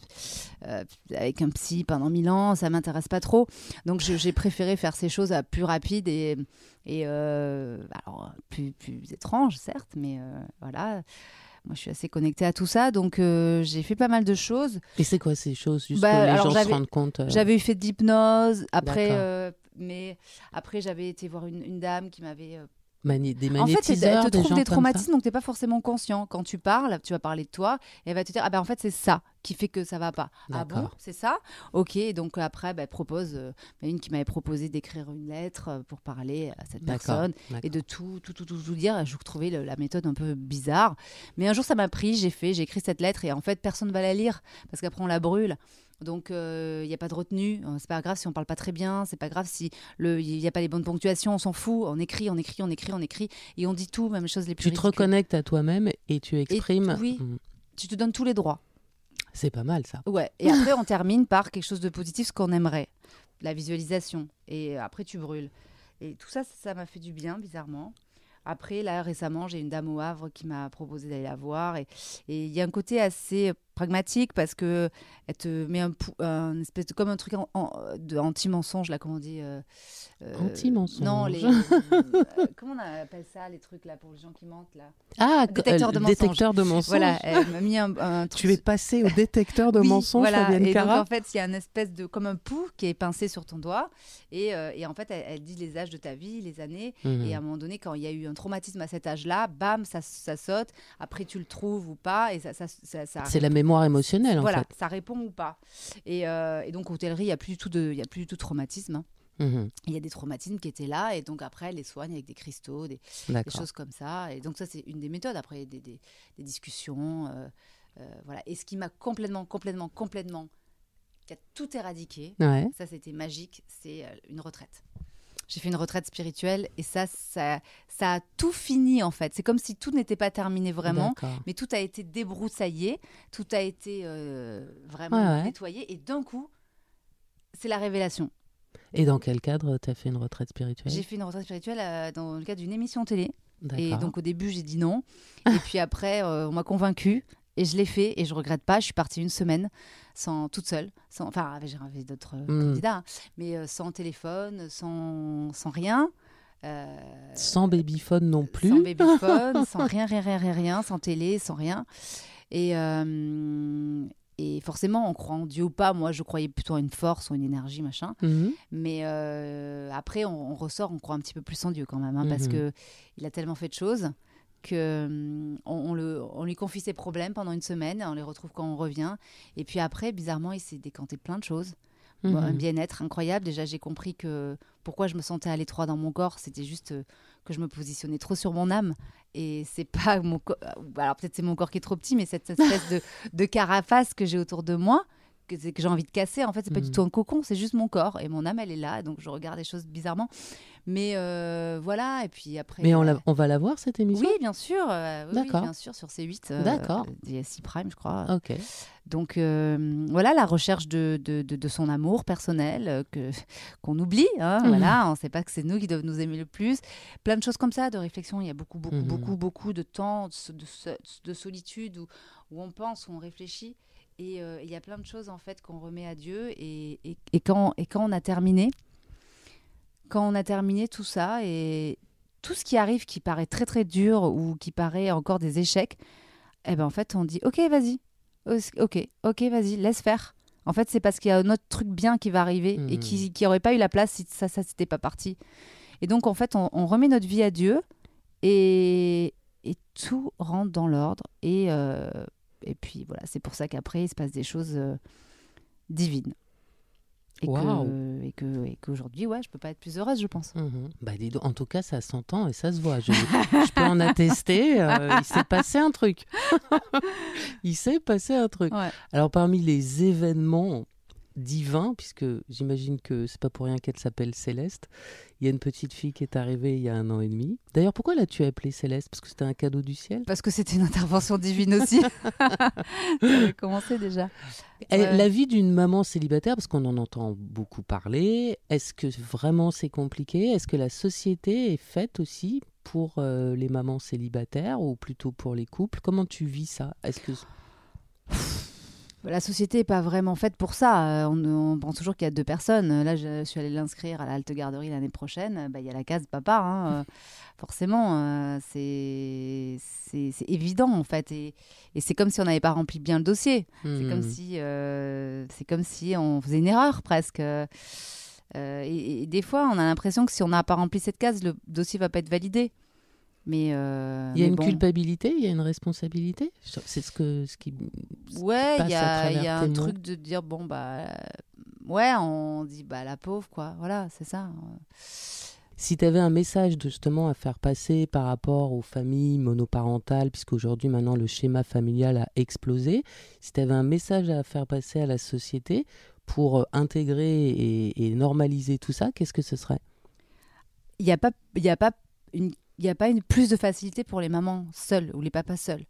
euh, avec un psy pendant mille ans, ça m'intéresse pas trop. Donc j'ai préféré faire ces choses à plus rapides et, et euh, alors plus, plus étranges certes, mais voilà. Moi, je suis assez connectée à tout ça, donc euh, j'ai fait pas mal de choses. Et c'est quoi ces choses Juste Bah, que les alors, gens se j'avais- rendent compte. euh, J'avais eu fait de l'hypnose, après, euh, mais après j'avais été voir une, une dame qui m'avait mani- des en fait, elle te des trouve des ça traumatismes dont tu n'es pas forcément conscient. Quand tu parles, tu vas parler de toi et elle va te dire Ah ben en fait, c'est ça qui fait que ça va pas. Ah bon. C'est ça? Ok. Donc après, bah, elle propose, euh, une qui m'avait proposé d'écrire une lettre euh, pour parler à cette personne et de tout, tout, tout, tout, tout dire. Je trouvais le- la méthode un peu bizarre. Mais un jour, ça m'a pris, j'ai fait, j'ai écrit cette lettre et en fait, personne ne va la lire parce qu'après, on la brûle. Donc, il n'y a pas de retenue. Euh, C'est pas grave si on parle pas très bien. C'est pas grave si il n'y a pas les bonnes ponctuations. On s'en fout. On écrit, on écrit, on écrit, on écrit. Et on dit tout, même les choses les plus Tu te reconnectes à toi-même et tu exprimes. oui. Mm. Tu te donnes tous les droits. C'est pas mal ça. Ouais. Et après, on termine par quelque chose de positif, ce qu'on aimerait. La visualisation. Et après, tu brûles. Et tout ça, ça m'a fait du bien, bizarrement. Après, là, récemment, j'ai une dame au Havre qui m'a proposé d'aller la voir. Et il y a un côté assez pragmatique parce que elle te met un, un espèce de comme un truc en- en- de anti-mensonge là comment on dit euh, euh, Anti-mensonge. non les euh, comment on appelle ça les trucs là pour les gens qui mentent là? Ah, Détecteur de mensonges. détecteur de mensonges. voilà elle m'a mis un, un truc Tu es passé au détecteur de oui, mensonges, voilà. Fabienne Et donc, en fait, il y a une espèce de. comme un pouls qui est pincé sur ton doigt. Et, euh, et en fait, elle, elle dit les âges de ta vie, les années. Mhm. Et à un moment donné, quand il y a eu un traumatisme à cet âge-là, bam, ça, ça saute. Après, tu le trouves ou pas. Et ça. ça, ça, ça- C'est la mémoire émotionnelle en voilà, fait. ça répond ou pas. Et, euh, et donc, hôtellerie, il n'y a plus du tout de, y a plus du tout de traumatisme. hein. Mhm. Il y a des traumatismes qui étaient là. Et donc, après, elle les soigne avec des cristaux, des, choses comme ça. Et donc ça, c'est une des méthodes. Après, des, des, des discussions. euh, euh, voilà. Et ce qui m'a complètement, complètement, complètement, qui a tout éradiqué, Ouais. ça c'était magique, c'est une retraite. J'ai fait une retraite spirituelle et ça, ça, ça a tout fini en fait. C'est comme si tout n'était pas terminé vraiment. Mais tout a été débroussaillé, tout a été euh, vraiment Ouais, ouais. nettoyé. Et d'un coup, c'est la révélation. Et dans quel cadre tu as fait une retraite spirituelle? J'ai fait une retraite spirituelle euh, dans le cadre d'une émission télé. Et donc au début, j'ai dit non. et puis après, euh, on m'a convaincue. Et je l'ai fait et je regrette pas. Je suis partie une semaine sans toute seule, sans, enfin j'ai invité d'autres euh, Mm. candidats, mais euh, sans téléphone, sans, sans rien, euh, Sans babyphone non plus. sans babyphone, sans rien, rien, rien, rien, rien, sans télé, sans rien. Et, euh, et forcément, on croit en Dieu ou pas. Moi, je croyais plutôt en une force ou une énergie, machin. Mhm. Mais euh, après, on, on ressort, on croit un petit peu plus en Dieu quand même, hein, parce Mhm. que il a tellement fait de choses que hum, on, on lui confie ses problèmes pendant une semaine, on les retrouve quand on revient. Et puis après, bizarrement, il s'est décanté plein de choses. Bon, un Mhm. bien-être incroyable. Déjà, j'ai compris que pourquoi je me sentais à l'étroit dans mon corps, c'était juste euh, que je me positionnais trop sur mon âme. Et c'est pas mon corps. Alors peut-être c'est mon corps qui est trop petit, mais cette espèce de, de carapace que j'ai autour de moi, que, j'ai envie de casser, en fait, c'est pas du Mhm. tout un cocon, c'est juste mon corps. Et mon âme, elle est là. Donc je regarde les choses bizarrement. Mais euh, voilà. Et puis après. Mais on, euh, la- on va la voir cette émission? Oui, bien sûr. euh, oui, oui, D'accord. bien sûr, sur C8. euh, D'accord. DSI Prime, je crois. Ok. Donc voilà, la recherche de, de, de- de son amour personnel que qu'on oublie. hein, Mhm. Voilà, on ne sait pas que c'est nous qui devons nous aimer le plus. Plein de choses comme ça, de réflexion. Il y a beaucoup, beaucoup, Mhm. beaucoup, beaucoup de temps de, de solitude où, où on pense, où on réfléchit. Et euh, il y a plein de choses en fait qu'on remet à Dieu. Et, et, et quand, et quand on a terminé, quand on a terminé tout ça et tout ce qui arrive qui paraît très très dur ou qui paraît encore des échecs, eh ben en fait on dit ok vas-y, ok ok vas-y laisse faire. En fait c'est parce qu'il y a un autre truc bien qui va arriver et Mhm. qui qui aurait pas eu la place si ça ça c'était pas parti. Et donc en fait on, on remet notre vie à Dieu et et tout rentre dans l'ordre et euh, et puis voilà c'est pour ça qu'après il se passe des choses euh, divines. Et que et que et qu'aujourd'hui, ouais, je peux pas être plus heureuse, je pense. Mhm. Bah, dis donc, en tout cas, ça s'entend et ça se voit. Je, je peux en attester. euh, il s'est passé un truc. il s'est passé un truc. Ouais. Alors, parmi les événements divins, puisque j'imagine que c'est pas pour rien qu'elle s'appelle Céleste, il y a une petite fille qui est arrivée il y a un an et demi. D'ailleurs, pourquoi l'as-tu appelée Céleste? Parce que c'était un cadeau du ciel? Parce que c'était une intervention divine aussi. ça commencé déjà. La vie d'une maman célibataire, parce qu'on en entend beaucoup parler, est-ce que vraiment c'est compliqué? Est-ce que la société est faite aussi pour euh, les mamans célibataires ou plutôt pour les couples? Comment tu vis ça? Est-ce que La société n'est pas vraiment faite pour ça. Euh, On, on pense toujours qu'il y a deux personnes. Là, je suis allée l'inscrire à la halte garderie l'année prochaine. Bah, Il y a la case papa, hein, euh, forcément. euh, c'est évident, en fait. Et, et c'est comme si on n'avait pas rempli bien le dossier. C'est Hmm. comme si, euh, c'est comme si on faisait une erreur presque. Euh, et, et des fois, on a l'impression que si on n'a pas rempli cette case, le dossier va pas être validé. Mais euh, il y a une bon. culpabilité, il y a une responsabilité? C'est ce que ce qui Ouais, il y a, y un mots. truc de dire bon bah euh, ouais, on dit bah la pauvre quoi. Voilà, c'est ça. Si tu avais un message de, justement à faire passer par rapport aux familles monoparentales, puisqu'aujourd'hui maintenant le schéma familial a explosé, si tu avais un message à faire passer à la société pour euh, intégrer et, et normaliser tout ça, qu'est-ce que ce serait? Il y a pas il a pas une il y a pas une plus de facilité pour les mamans seules ou les papas seuls.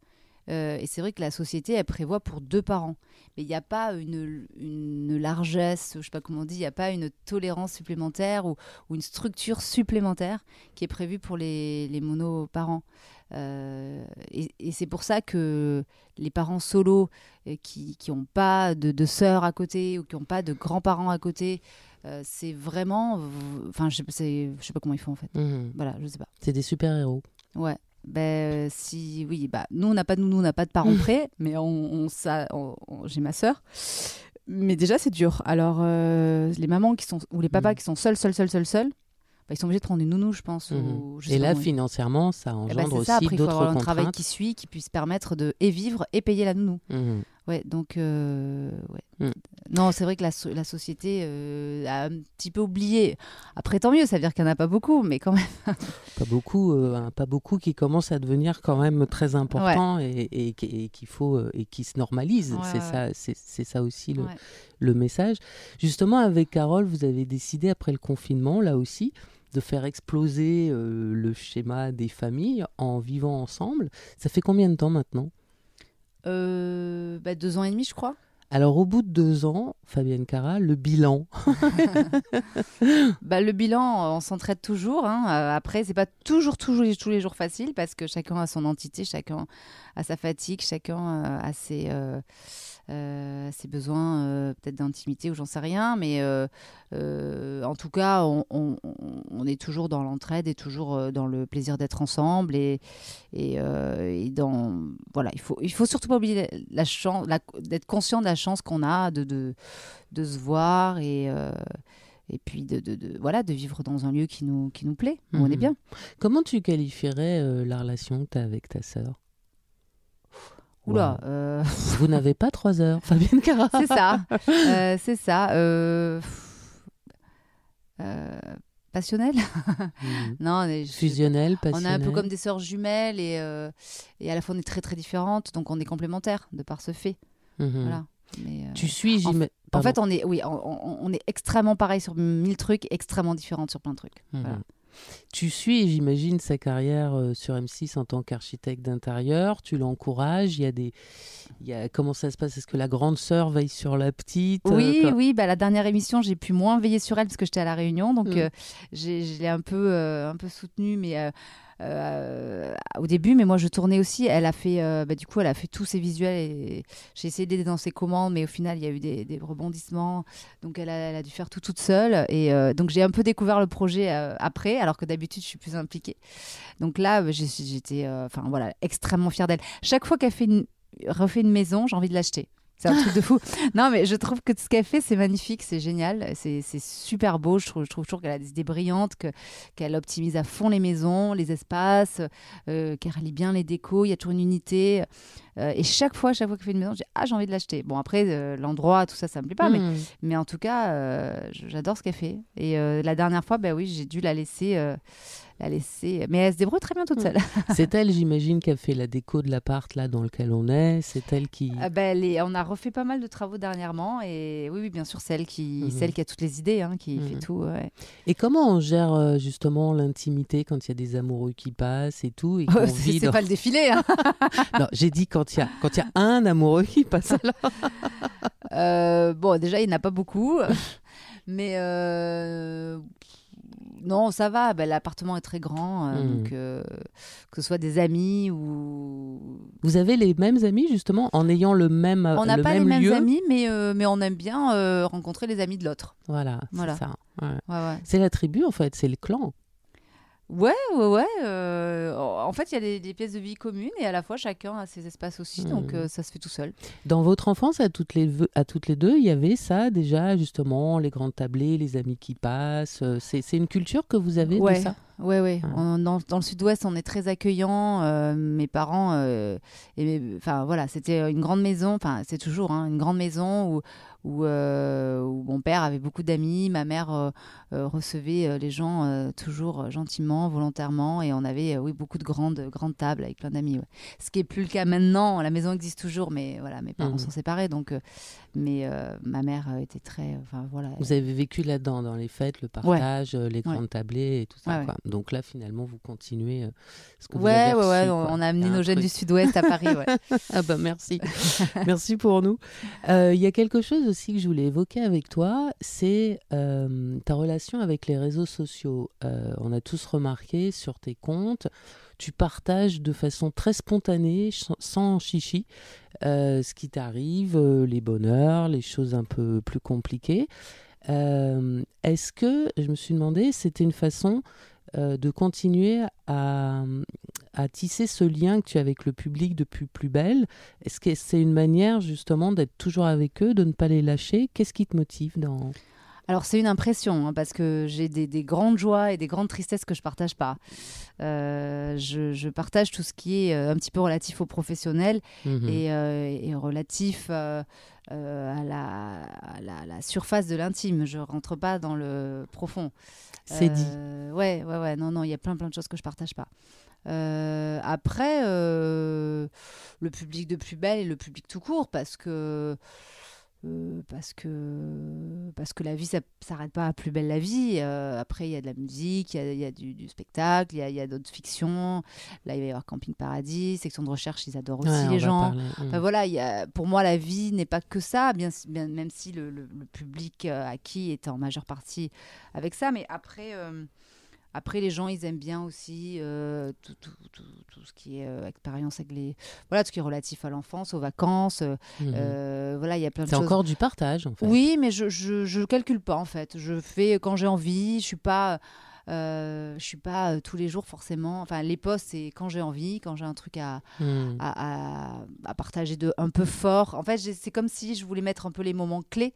Euh, et c'est vrai que la société, elle prévoit pour deux parents. Mais il n'y a pas une, une largesse, je sais pas comment on dit, il n'y a pas une tolérance supplémentaire ou, une structure supplémentaire qui est prévue pour les, les monoparents. Euh, et et c'est pour ça que les parents solos euh, qui n'ont pas de, de sœurs à côté ou qui n'ont pas de grands-parents à côté, euh, c'est vraiment... Enfin, je sais, je sais pas comment ils font en fait. Mhm. Voilà, je sais pas. C'est des super-héros. Ouais. Ben, euh, si, oui, bah, nous, on n'a pas de nounou, on n'a pas de parents près, mais on, on- ça, on- on- j'ai ma sœur. Mais déjà, c'est dur. Alors, euh, les mamans qui sont, ou les papas Mm. qui sont seuls, seuls, seuls, seuls, seuls, bah, ils sont obligés de prendre une nounou, je pense. Mhm. ou je sais Et là, financièrement, ça Eh engendre ben, c'est aussi ça, après, il faut avoir d'autres un travail contraintes. qui suit, qui puisse permettre de et vivre et payer la nounou. Mhm. Ouais, donc, euh, ouais. Mm. Non, c'est vrai que la, so- la société euh, a un petit peu oublié. Après, tant mieux, ça veut dire qu'il n'y en a pas beaucoup, mais quand même. Pas beaucoup, euh, pas beaucoup qui commencent à devenir quand même très important et, et, qui- et qu'il faut et qui se normalise. Ouais, c'est ouais. ça, c'est ça aussi le, Ouais. le message. Justement, avec Carole, vous avez décidé après le confinement, là aussi, de faire exploser le schéma des familles en vivant ensemble. Ça fait combien de temps maintenant? Bah, deux ans et demi, je crois. Alors, au bout de deux ans, Fabienne Cara, le bilan. Bah, le bilan, on s'entraide toujours. hein. Euh, après, c'est pas toujours, toujours tous les jours facile parce que chacun a son entité, chacun a sa fatigue, chacun euh, a ses, euh, euh, ses besoins euh, peut-être d'intimité ou j'en sais rien. Mais euh, euh, en tout cas, on, on- on- on est toujours dans l'entraide et toujours euh, dans le plaisir d'être ensemble et, et, euh, et dans voilà, il faut il faut surtout pas oublier la, chance, d'être conscient de la chance qu'on a de, de de se voir et euh, et puis de, de, de- voilà de vivre dans un lieu qui nous qui nous plaît où on est Mhm. bien Comment tu qualifierais euh, la relation que tu as avec ta sœur? Oula Wow. euh, Vous n'avez pas trois heures, Fabienne Cara. c'est ça Euh, c'est ça euh, passionnel Mhm. non mais je- Fusionnel, on est passionnel. un peu comme des sœurs jumelles et et à la fois on est très très différentes donc on est complémentaires de par ce fait Mhm. voilà mais Tu suis, en en fait on est oui on, on- on est extrêmement pareil sur mille trucs extrêmement différentes sur plein de trucs Mhm. voilà. Tu suis, j'imagine, sa carrière euh, sur M6 en tant qu'architecte d'intérieur. Tu l'encourages. Il y a des. Il y a... Comment ça se passe? Est-ce que la grande sœur veille sur la petite euh, Oui, oui, bah, la dernière émission, j'ai pu moins veiller sur elle parce que j'étais à la Réunion, donc Mm. euh, je l'ai un peu, un peu soutenue, mais euh, au début, mais moi je tournais aussi. Elle a fait, euh, bah, du coup, elle a fait tous ses visuels et j'ai essayé d'aider dans ses commandes, mais au final, il y a eu des, rebondissements, donc elle a, elle a dû faire tout toute seule. Et euh, donc j'ai un peu découvert le projet après, alors que d'habitude je suis plus impliquée. Donc là, j'étais, enfin voilà, extrêmement fière d'elle. Chaque fois qu'elle fait une, refait une maison, j'ai envie de l'acheter. C'est un truc de fou. Non, mais je trouve que ce qu'elle fait, c'est magnifique, c'est génial, c'est super beau. Je trouve, je trouve toujours qu'elle a des idées brillantes, qu'elle optimise à fond les maisons, les espaces, euh, qu'elle relie bien les décos. Il y a toujours une unité. Euh, et chaque fois, chaque fois qu'elle fait une maison, j'ai ah j'ai envie de l'acheter. Bon après euh, l'endroit, tout ça, ça me plaît pas, mais, hmm. mais en tout cas, j'adore ce qu'elle fait. Et la dernière fois, ben oui, j'ai dû la laisser la laisser. Mais elle se débrouille très bien toute seule. c'est elle, j'imagine, qui a fait la déco de l'appart là dans lequel on est. C'est elle qui. Ah ben, on a refait pas mal de travaux dernièrement et oui, oui bien sûr, c'est elle qui, mhm. celle qui a toutes les idées, hein, qui fait mhm. tout. Et comment on gère euh, justement l'intimité quand il y a des amoureux qui passent et tout et C'est pas le défilé. Hein. non, j'ai dit quand il y a quand il y a un amoureux qui passe là. Euh, bon, déjà, il n'y en a pas beaucoup. Mais euh, non, ça va. Ben, l'appartement est très grand, euh, hmm. donc euh, que ce soit des amis ou. Vous avez les mêmes amis justement en ayant le même. On n'a pas les mêmes amis, mais euh, mais on aime bien rencontrer les amis de l'autre. Voilà, voilà. c'est ça. C'est la tribu en fait, c'est le clan. Ouais, ouais, ouais. Euh, en fait, il y a des, pièces de vie communes et à la fois chacun a ses espaces aussi, donc mmh. euh, ça se fait tout seul. Dans votre enfance, à toutes, les, à toutes les deux, il y avait ça déjà, justement, les grandes tablées, les amis qui passent. Euh, c'est une culture que vous avez de ça? Ouais, ouais. dans, le sud-ouest, on est très accueillant. mes parents, enfin voilà, c'était une grande maison. Enfin, c'est toujours hein, une grande maison où, euh, où, mon père avait beaucoup d'amis, ma mère euh, euh, recevait les gens toujours gentiment, volontairement, et on avait oui beaucoup de grandes grandes tables avec plein d'amis. Ce qui est plus le cas maintenant. La maison existe toujours, mais voilà, mes parents mmh. sont séparés, donc mais ma mère était très, enfin voilà. Vous avez vécu là-dedans dans les fêtes, le partage, les grandes tablées et tout ça. quoi. Donc là, finalement, vous continuez ce que vous avez reçu, ouais, On a amené nos jeunes du Sud-Ouest à Paris. ah bah merci, merci pour nous. Il y a quelque chose aussi que je voulais évoquer avec toi, c'est euh, ta relation avec les réseaux sociaux. Euh, on a tous remarqué sur tes comptes, tu partages de façon très spontanée, sans chichi, euh, ce qui t'arrive, les bonheurs, les choses un peu plus compliquées. Est-ce que, je me suis demandé, c'était une façon euh, de continuer à, tisser ce lien que tu as avec le public depuis plus belle? Est-ce que c'est une manière justement d'être toujours avec eux, de ne pas les lâcher? Qu'est-ce qui te motive dans... Alors c'est une impression, hein, parce que j'ai des, grandes joies et des grandes tristesses que je partage pas. Euh, je, partage tout ce qui est euh, un petit peu relatif au professionnel mhm. et, relatif à la, la, surface de l'intime. Je rentre pas dans le profond. C'est dit. Euh, ouais, ouais, ouais. Non, non, il y a plein, plein de choses que je partage pas. Euh, après, euh, le public de plus belle et le public tout court, parce que euh, parce que parce que la vie ça s'arrête pas à plus belle la vie. Euh, après il y a de la musique il y a, du, spectacle il y a, d'autres fictions. Là il va y avoir Camping Paradis section de recherche ils adorent aussi les gens. enfin, voilà y a, pour moi la vie n'est pas que ça bien, bien même si le, le, le public euh, acquis est en majeure partie avec ça. Mais après après, les gens, ils aiment bien aussi euh, tout, tout, tout, tout, ce qui est euh, expérience avec les. Voilà, tout ce qui est relatif à l'enfance, aux vacances. Euh, mhm. voilà, il y a plein de choses. C'est encore du partage, en fait. Oui, mais je ne calcule pas, en fait. Je fais quand j'ai envie. Je suis pas. je suis pas tous les jours forcément. Enfin, les posts, c'est quand j'ai envie, quand j'ai un truc à, à, à, partager de un peu fort. En fait, c'est comme si je voulais mettre un peu les moments clés.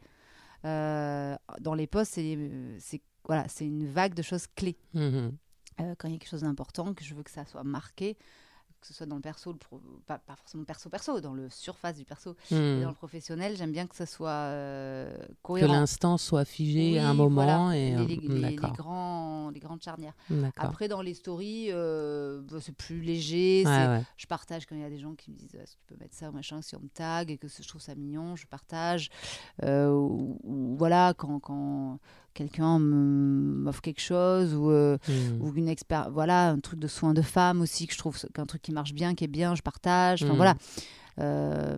dans les posts, c'est voilà, c'est une vague de choses clés. Mhm. Euh, quand il y a quelque chose d'important, que je veux que ça soit marqué, que ce soit dans le perso, le pas, pas, forcément perso-perso, dans le surface du perso, hmm. dans le professionnel, j'aime bien que ça soit euh, cohérent. Que l'instant soit figé à un moment. Et, les, les, grands, les grandes charnières. Après, dans les stories, euh, bah, c'est plus léger. Je partage quand il y a des gens qui me disent tu peux mettre ça ou machin, si on me tag et que je trouve ça mignon, je partage. Euh, ou, voilà, quand, quand quelqu'un m'offre quelque chose ou, hmm. ou une expert voilà un truc de soins de femme aussi que je trouve qu'un truc qui marche bien, qui est bien, je partage. Enfin, mm. voilà. Euh,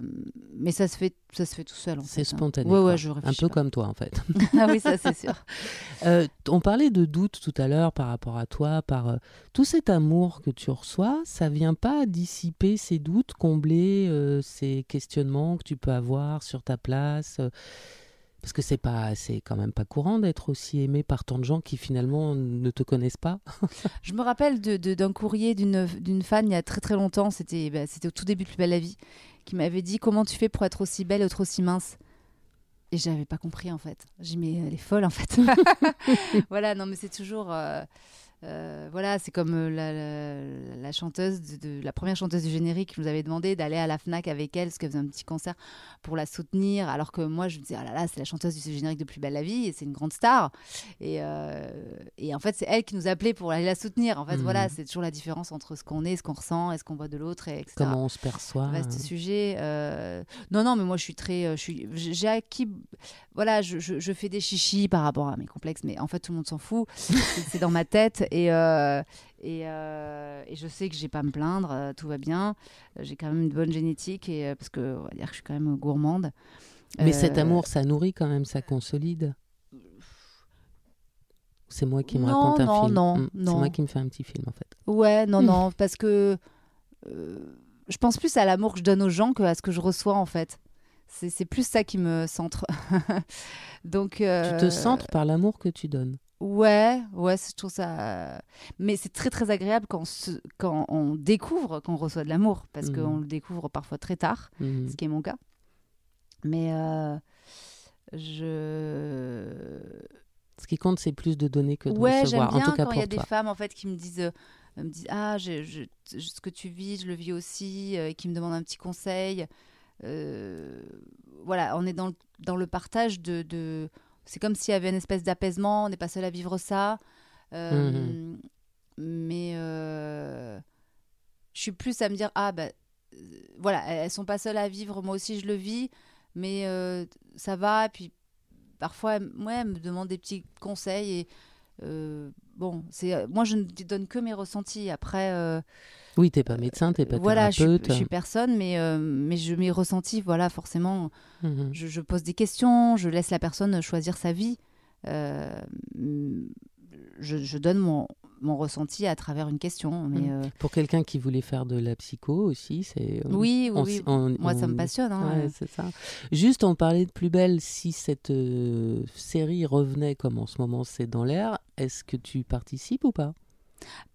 mais ça se fait, ça se fait tout seul. C'est hein. spontané. Ouais, ouais, je un peu comme toi, en fait. ah oui, ça c'est sûr. Euh, on parlait de doute tout à l'heure par rapport à toi, par euh, tout cet amour que tu reçois, ça vient pas dissiper ces doutes, combler ces questionnements que tu peux avoir sur ta place parce que c'est pas, c'est quand même pas courant d'être aussi aimé par tant de gens qui finalement ne te connaissent pas. je me rappelle d'un de, courrier d'une fan il y a très très longtemps, c'était bah, c'était au tout début de Plus belle la vie, qui m'avait dit comment tu fais pour être aussi belle et être aussi mince? Et j'avais pas compris en fait. J'ai mais elle est folle en fait. voilà, non mais c'est toujours. euh, euh, voilà, c'est comme euh, la, la- la chanteuse, de, de- la première chanteuse du générique qui nous avait demandé d'aller à la Fnac avec elle, parce qu'elle faisait un petit concert pour la soutenir, alors que moi je me disais, ah là là, c'est la chanteuse du générique de Plus belle la vie, et c'est une grande star. Et, euh, et en fait, c'est elle qui nous appelait pour aller la soutenir. En fait, Mhm. voilà, c'est toujours la différence entre ce qu'on est, ce qu'on ressent, et ce qu'on voit de l'autre, et etc. Comment on se perçoit Vaste hein. sujet. euh, Non, non, mais moi, je suis très. je suis... J'ai acquis. Voilà, je, je- je fais des chichis par rapport à mes complexes, mais en fait, tout le monde s'en fout. c'est dans ma tête. Et, euh, et, euh, et je sais que j'ai pas à me plaindre. euh, tout va bien. J'ai quand même une bonne génétique, et, parce que, on va dire que je suis quand même gourmande. Mais cet amour, ça nourrit quand même, ça consolide? C'est moi qui me Non, raconte un non, film. non, Mm, C'est non. moi qui me fais un petit film en fait. Ouais, non, Hmm. non, parce que je pense plus à l'amour que je donne aux gens qu'à ce que je reçois en fait. C'est c'est plus ça qui me centre. Donc. Tu te centres par l'amour que tu donnes. Ouais, ouais, je trouve ça. Mais c'est très très agréable quand, se- quand on découvre qu'on reçoit de l'amour, parce Mhm. qu'on le découvre parfois très tard, Mhm. ce qui est mon cas. Mais euh, je. Ce qui compte, c'est plus de donner que de Ouais, j'aime recevoir. En bien tout cas quand il y a des femmes en fait qui me disent, euh, me disent ah je, je- je- ce que tu vis, je le vis aussi, euh, et qui me demandent un petit conseil. Voilà, on est dans le, dans le partage de, de- c'est comme s'il y avait une espèce d'apaisement. On n'est pas seul à vivre ça, Euh, Mhm. mais euh, je suis plus à me dire ah bah euh, voilà, elles elles sont pas seules à vivre, moi aussi je le vis, mais euh, ça va. Et puis parfois, elles- ouais, elles me demandent des petits conseils et bon, c'est moi je ne donne que mes ressentis. Après, Oui, t'es pas médecin, t'es pas voilà, je suis, thérapeute. je suis personne, mais euh, mais je mes ressentis, voilà, forcément, Mhm. je, je pose des questions, je laisse la personne choisir sa vie. Euh, je, je donne mon, mon ressenti à travers une question, mais Mhm. euh, Pour quelqu'un qui voulait faire de la psycho aussi, c'est. oui, oui, on oui. s- on- Moi, ça me on- passionne. hein. Ouais, c'est ça. Juste, on parlait de Plus Belle. Si cette série revenait comme en ce moment c'est dans l'air, est-ce que tu participes ou pas?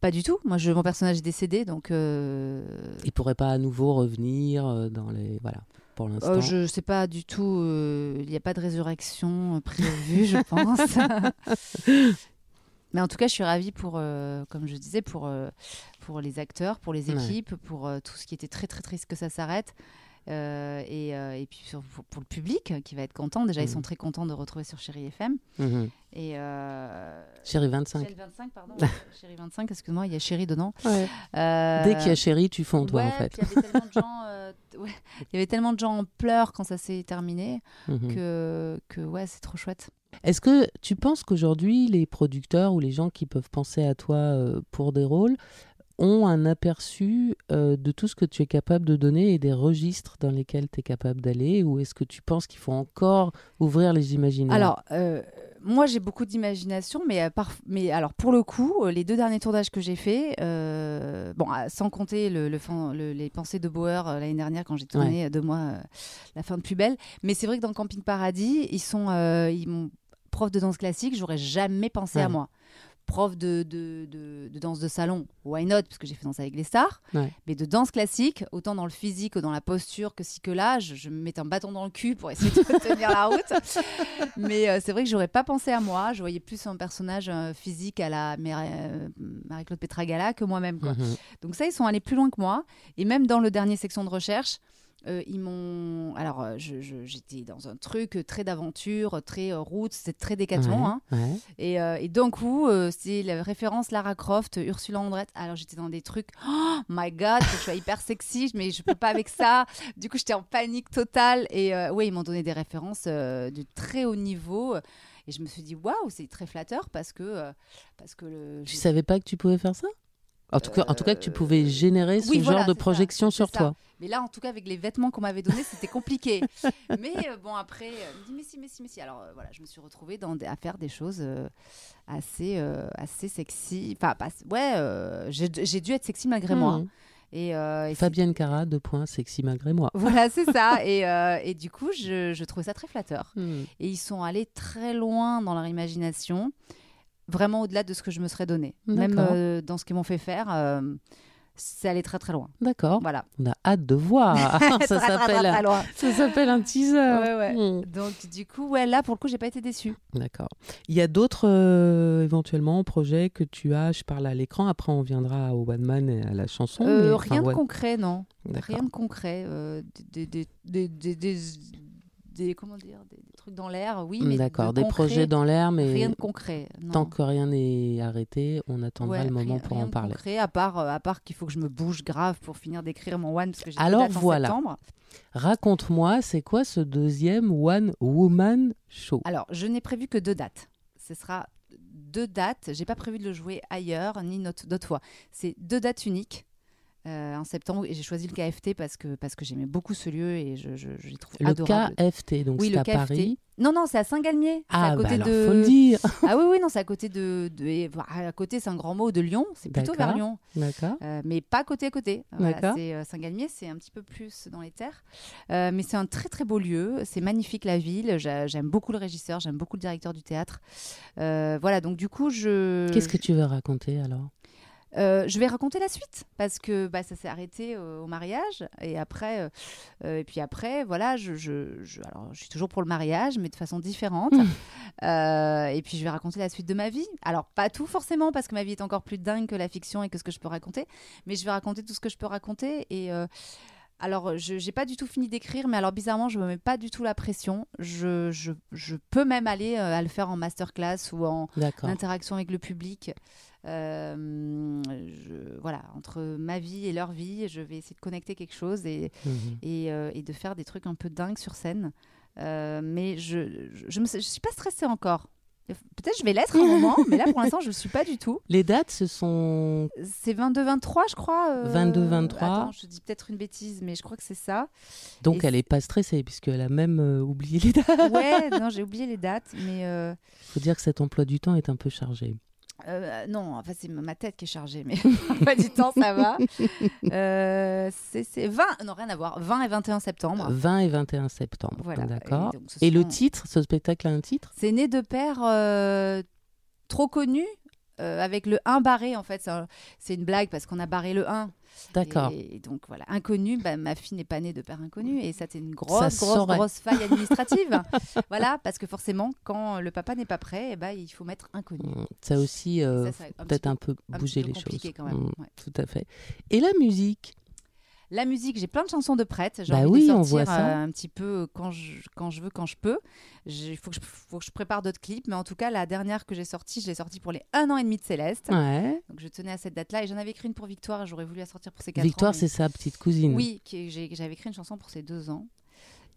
Pas du tout. Moi, je, mon personnage est décédé, donc euh, Il pourrait pas à nouveau revenir euh, dans les. Voilà, pour l'instant. euh, je sais pas du tout. euh, Il n'y a pas de résurrection euh, prévue, je pense. Mais en tout cas, je suis ravie pour, euh, comme je disais, pour, euh, pour les acteurs, pour les Ouais. équipes, pour euh, tout ce qui était très très triste que ça s'arrête. Euh, et, euh, et puis sur- pour, pour le public qui va être content. Déjà, ils Mhm. sont très contents de retrouver sur Chéri FM. Mhm. Et euh, Chérie 25. Chéri 25, pardon. Chéri 25, excuse-moi, il y a Chéri dedans. Ouais. Euh, Dès qu'il y a chérie, tu fonds, toi, ouais, en fait. Il y avait tellement de gens, euh, ouais, il y avait tellement de gens en pleurs quand ça s'est terminé Mhm. que, que ouais, c'est trop chouette. Est-ce que tu penses qu'aujourd'hui, les producteurs ou les gens qui peuvent penser à toi euh, pour des rôles ont un aperçu euh, de tout ce que tu es capable de donner et des registres dans lesquels tu es capable d'aller Ou est-ce que tu penses qu'il faut encore ouvrir les imaginaires? Alors, euh, moi, j'ai beaucoup d'imagination, mais, euh, par- mais alors pour le coup, les deux derniers tournages que j'ai faits, bon, ah, sans compter le, le fan- le- les pensées de Bauer l'année dernière quand j'ai tourné euh, deux mois la fin de plus belle, mais c'est vrai que dans le Camping Paradis, ils sont, ils m'ont prof de danse classique, j'aurais jamais pensé à Ouais. moi. Prof de, de, de- de danse de salon, why not, parce que j'ai fait danse avec les stars. Ouais. Mais de danse classique, autant dans le physique que dans la posture, que si que là, je, je me mettais un bâton dans le cul pour essayer de tenir la route. Mais euh, c'est vrai que j'aurais pas pensé à moi. Je voyais plus un personnage euh, physique à la euh, Marie-Claude Petragala que moi-même. quoi. Mhm. Donc ça, ils sont allés plus loin que moi. Et même dans le dernier section de recherche, euh, ils m'ont. Alors, euh, j'étais dans un truc très d'aventure, très euh, route, c'est très décathlon. Ouais, hein. ouais. Et, euh, et d'un coup, c'est la référence Lara Croft, Ursula Andrett. Alors j'étais dans des trucs, oh my god, je suis hyper sexy, mais je peux pas avec ça. Du coup, j'étais en panique totale. Et ouais, ils m'ont donné des références de très haut niveau. Et je me suis dit, waouh, c'est très flatteur parce que. parce que le, Tu savais pas que tu pouvais faire ça? En tout, cas, en tout cas, que tu pouvais Euh, générer ce oui, voilà, genre de ça, projection sur ça. toi. Mais là, en tout cas, avec les vêtements qu'on m'avait donnés, c'était compliqué. mais euh, bon, après, euh, je me dis, mais si, mais si, mais si. Alors euh, voilà, je me suis retrouvée dans des- à faire des choses euh, assez, euh, assez sexy. Enfin, pas, ouais, euh, j'ai dû être sexy malgré moi. Mhm. Et, euh, Fabienne Cara, deux points, sexy malgré moi. Voilà, c'est ça. Et, euh, et du coup, je, je trouvais ça très flatteur. Mhm. Et ils sont allés très loin dans leur imagination, vraiment au-delà de ce que je me serais donné. Même euh, dans ce qu'ils m'ont fait faire, euh, c'est aller très très loin. D'accord. Voilà. On a hâte de voir. Ça s'appelle un teaser. Ouais, ouais. Hmm. Donc du coup, ouais, là pour le coup, j'ai pas été déçue. D'accord. Il y a d'autres euh, éventuellement projets que tu as. Je parle à l'écran. Après, on viendra au one man et à la chanson. Euh, mais, rien de one- concret, non. Rien de concret. euh, des, des, des, des, des, comment dire, des, des trucs dans l'air, oui, mais de D'accord. Des concret, projets dans l'air, mais Rien de concret. non. tant que rien n'est arrêté, on attendra Ouais, le moment rien- pour rien en de parler. concret, à part, euh, à part qu'il faut que je me bouge grave pour finir d'écrire mon one parce que j'ai Alors, voilà. septembre. Raconte-moi, c'est quoi ce deuxième One Woman Show? Alors, je n'ai prévu que deux dates. Ce sera deux dates. J'ai pas prévu de le jouer ailleurs ni d'autres fois. C'est deux dates uniques. Euh, en septembre et j'ai choisi le KFT parce que parce que j'aimais beaucoup ce lieu et je, je, je trouve Le. KFT, donc Oui, c'est à KFT. Paris. Non non, c'est à Saint-Galmier. Ah, à bah alors, de. faut le dire. Ah oui oui non, c'est à côté de, à côté c'est un grand mot de Lyon. C'est plutôt vers. Lyon. D'accord. Euh, mais pas côté à côté. Voilà, c'est euh, Saint-Galmier, c'est un petit peu plus dans les terres. Euh, mais c'est un très très beau lieu. C'est magnifique la ville. J'a- J'aime beaucoup le régisseur, j'aime beaucoup le directeur du théâtre. Voilà, donc du coup, je. Qu'est-ce que tu veux raconter alors? Euh, je vais raconter la suite parce que bah, ça s'est arrêté euh, au mariage et après euh, et puis après voilà je, je, je- alors je suis toujours pour le mariage mais de façon différente. Euh, et puis je vais raconter la suite de ma vie. Alors pas tout forcément parce que ma vie est encore plus dingue que la fiction et que ce que je peux raconter mais je vais raconter tout ce que je peux raconter et alors, je n'ai pas du tout fini d'écrire, mais alors bizarrement, je me mets pas du tout la pression. Je, je, je peux même aller euh, à le faire en masterclass ou en, D'accord. l'interaction avec le public. Euh, je- voilà, entre ma vie et leur vie, je vais essayer de connecter quelque chose et, Mhm. et, euh, et de faire des trucs un peu dingues sur scène. Euh, mais je je suis pas stressée encore. Peut-être je vais l'être un moment, mais là pour l'instant je ne suis pas du tout. Les dates, ce sont C'est 22-23 je crois. euh, 22-23. Attends, je dis peut-être une bêtise, mais je crois que c'est ça. donc Et elle est pas stressée puisqu'elle a même euh, oublié les dates. Ouais, non j'ai oublié les dates, mais euh, faut dire que cet emploi du temps est un peu chargé. Euh, non, enfin c'est ma tête qui est chargée, mais pas du temps, ça va. Euh, c'est c'est 20, non rien à voir, 20 et 21 septembre. 20 et 21 septembre. Voilà. D'accord. Et donc, Et, le sont- titre, ce spectacle a un titre? C'est né de pères euh, trop connus. Euh, avec le 1 barré, en fait, c'est un- c'est une blague parce qu'on a barré le 1. D'accord. Et, donc voilà, inconnu, bah, ma fille n'est pas née de père inconnu et ça c'est une grosse, se grosse, grosse faille administrative. voilà, parce que forcément, quand le papa n'est pas prêt, eh ben, il faut mettre inconnu. Mm, Ça aussi, euh, peut-être peu- un peu bouger les choses. quand même. Mm, ouais. Tout à fait. Et la musique? La musique, j'ai plein de chansons de prêtes. J'ai Bah envie de oui, on sortir voit ça. euh, un petit peu quand je, quand je veux, quand je peux. Il faut, que je- faut que je prépare d'autres clips. Mais en tout cas, la dernière que j'ai sortie, je l'ai sortie pour les un an et demi de Céleste. Ouais. Donc je tenais à cette date-là. Et j'en avais écrit une pour Victoire. J'aurais voulu la sortir pour ses 4 Victoire, ans. mais- c'est sa petite cousine. Oui, j'avais écrit une chanson pour ses deux ans.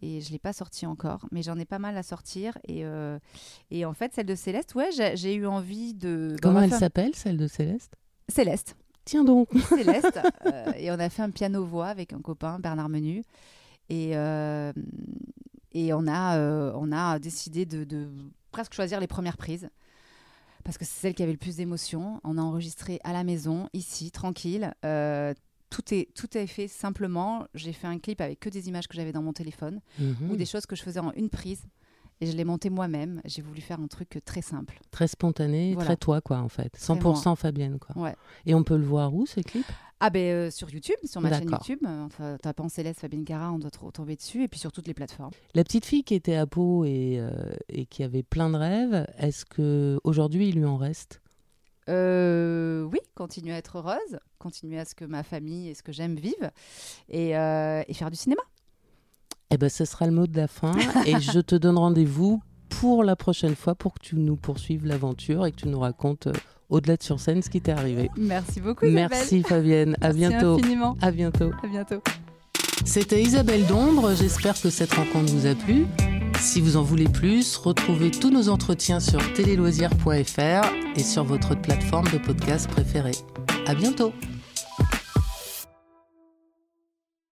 Et je ne l'ai pas sortie encore, mais j'en ai pas mal à sortir. Et, euh, et en fait, celle de Céleste, ouais, j'ai eu envie de. Comment on elle s'appelle, celle de Céleste? Céleste. Tiens donc. Céleste. euh, et on a fait un piano-voix avec un copain, Bernard Menu. Et, euh, et on, a, euh, on a décidé de, de presque choisir les premières prises. Parce que c'est celle qui avait le plus d'émotion. On a enregistré à la maison, ici, tranquille. Tout est, tout est fait simplement. J'ai fait un clip avec que des images que j'avais dans mon téléphone Mhm. ou des choses que je faisais en une prise. Et je l'ai monté moi-même. J'ai voulu faire un truc très simple. Très spontané, Voilà. très toi, quoi, en fait. 100% Fabienne, quoi. Ouais. Et on peut le voir où, ce clip? Ah ben euh, sur YouTube, sur ma chaîne. YouTube, enfin, tapant Céleste Fabienne Cara, on doit tomber dessus, et puis sur toutes les plateformes. La petite fille qui était à Pau et, euh, et qui avait plein de rêves, est-ce que aujourd'hui il lui en reste? Euh, oui, continuer à être heureuse, continuer à ce que ma famille et ce que j'aime vivent, et, euh, et faire du cinéma. Eh ben, ce sera le mot de la fin et je te donne rendez-vous pour la prochaine fois pour que tu nous poursuives l'aventure et que tu nous racontes euh, au-delà de sur scène ce qui t'est arrivé. Merci beaucoup, Isabelle. Merci Fabienne, à Merci bientôt. infiniment. À bientôt. À bientôt. C'était Isabelle Dombre, j'espère que cette rencontre vous a plu. Si vous en voulez plus, retrouvez tous nos entretiens sur téléloisirs.fr et sur votre plateforme de podcast préférée. À bientôt.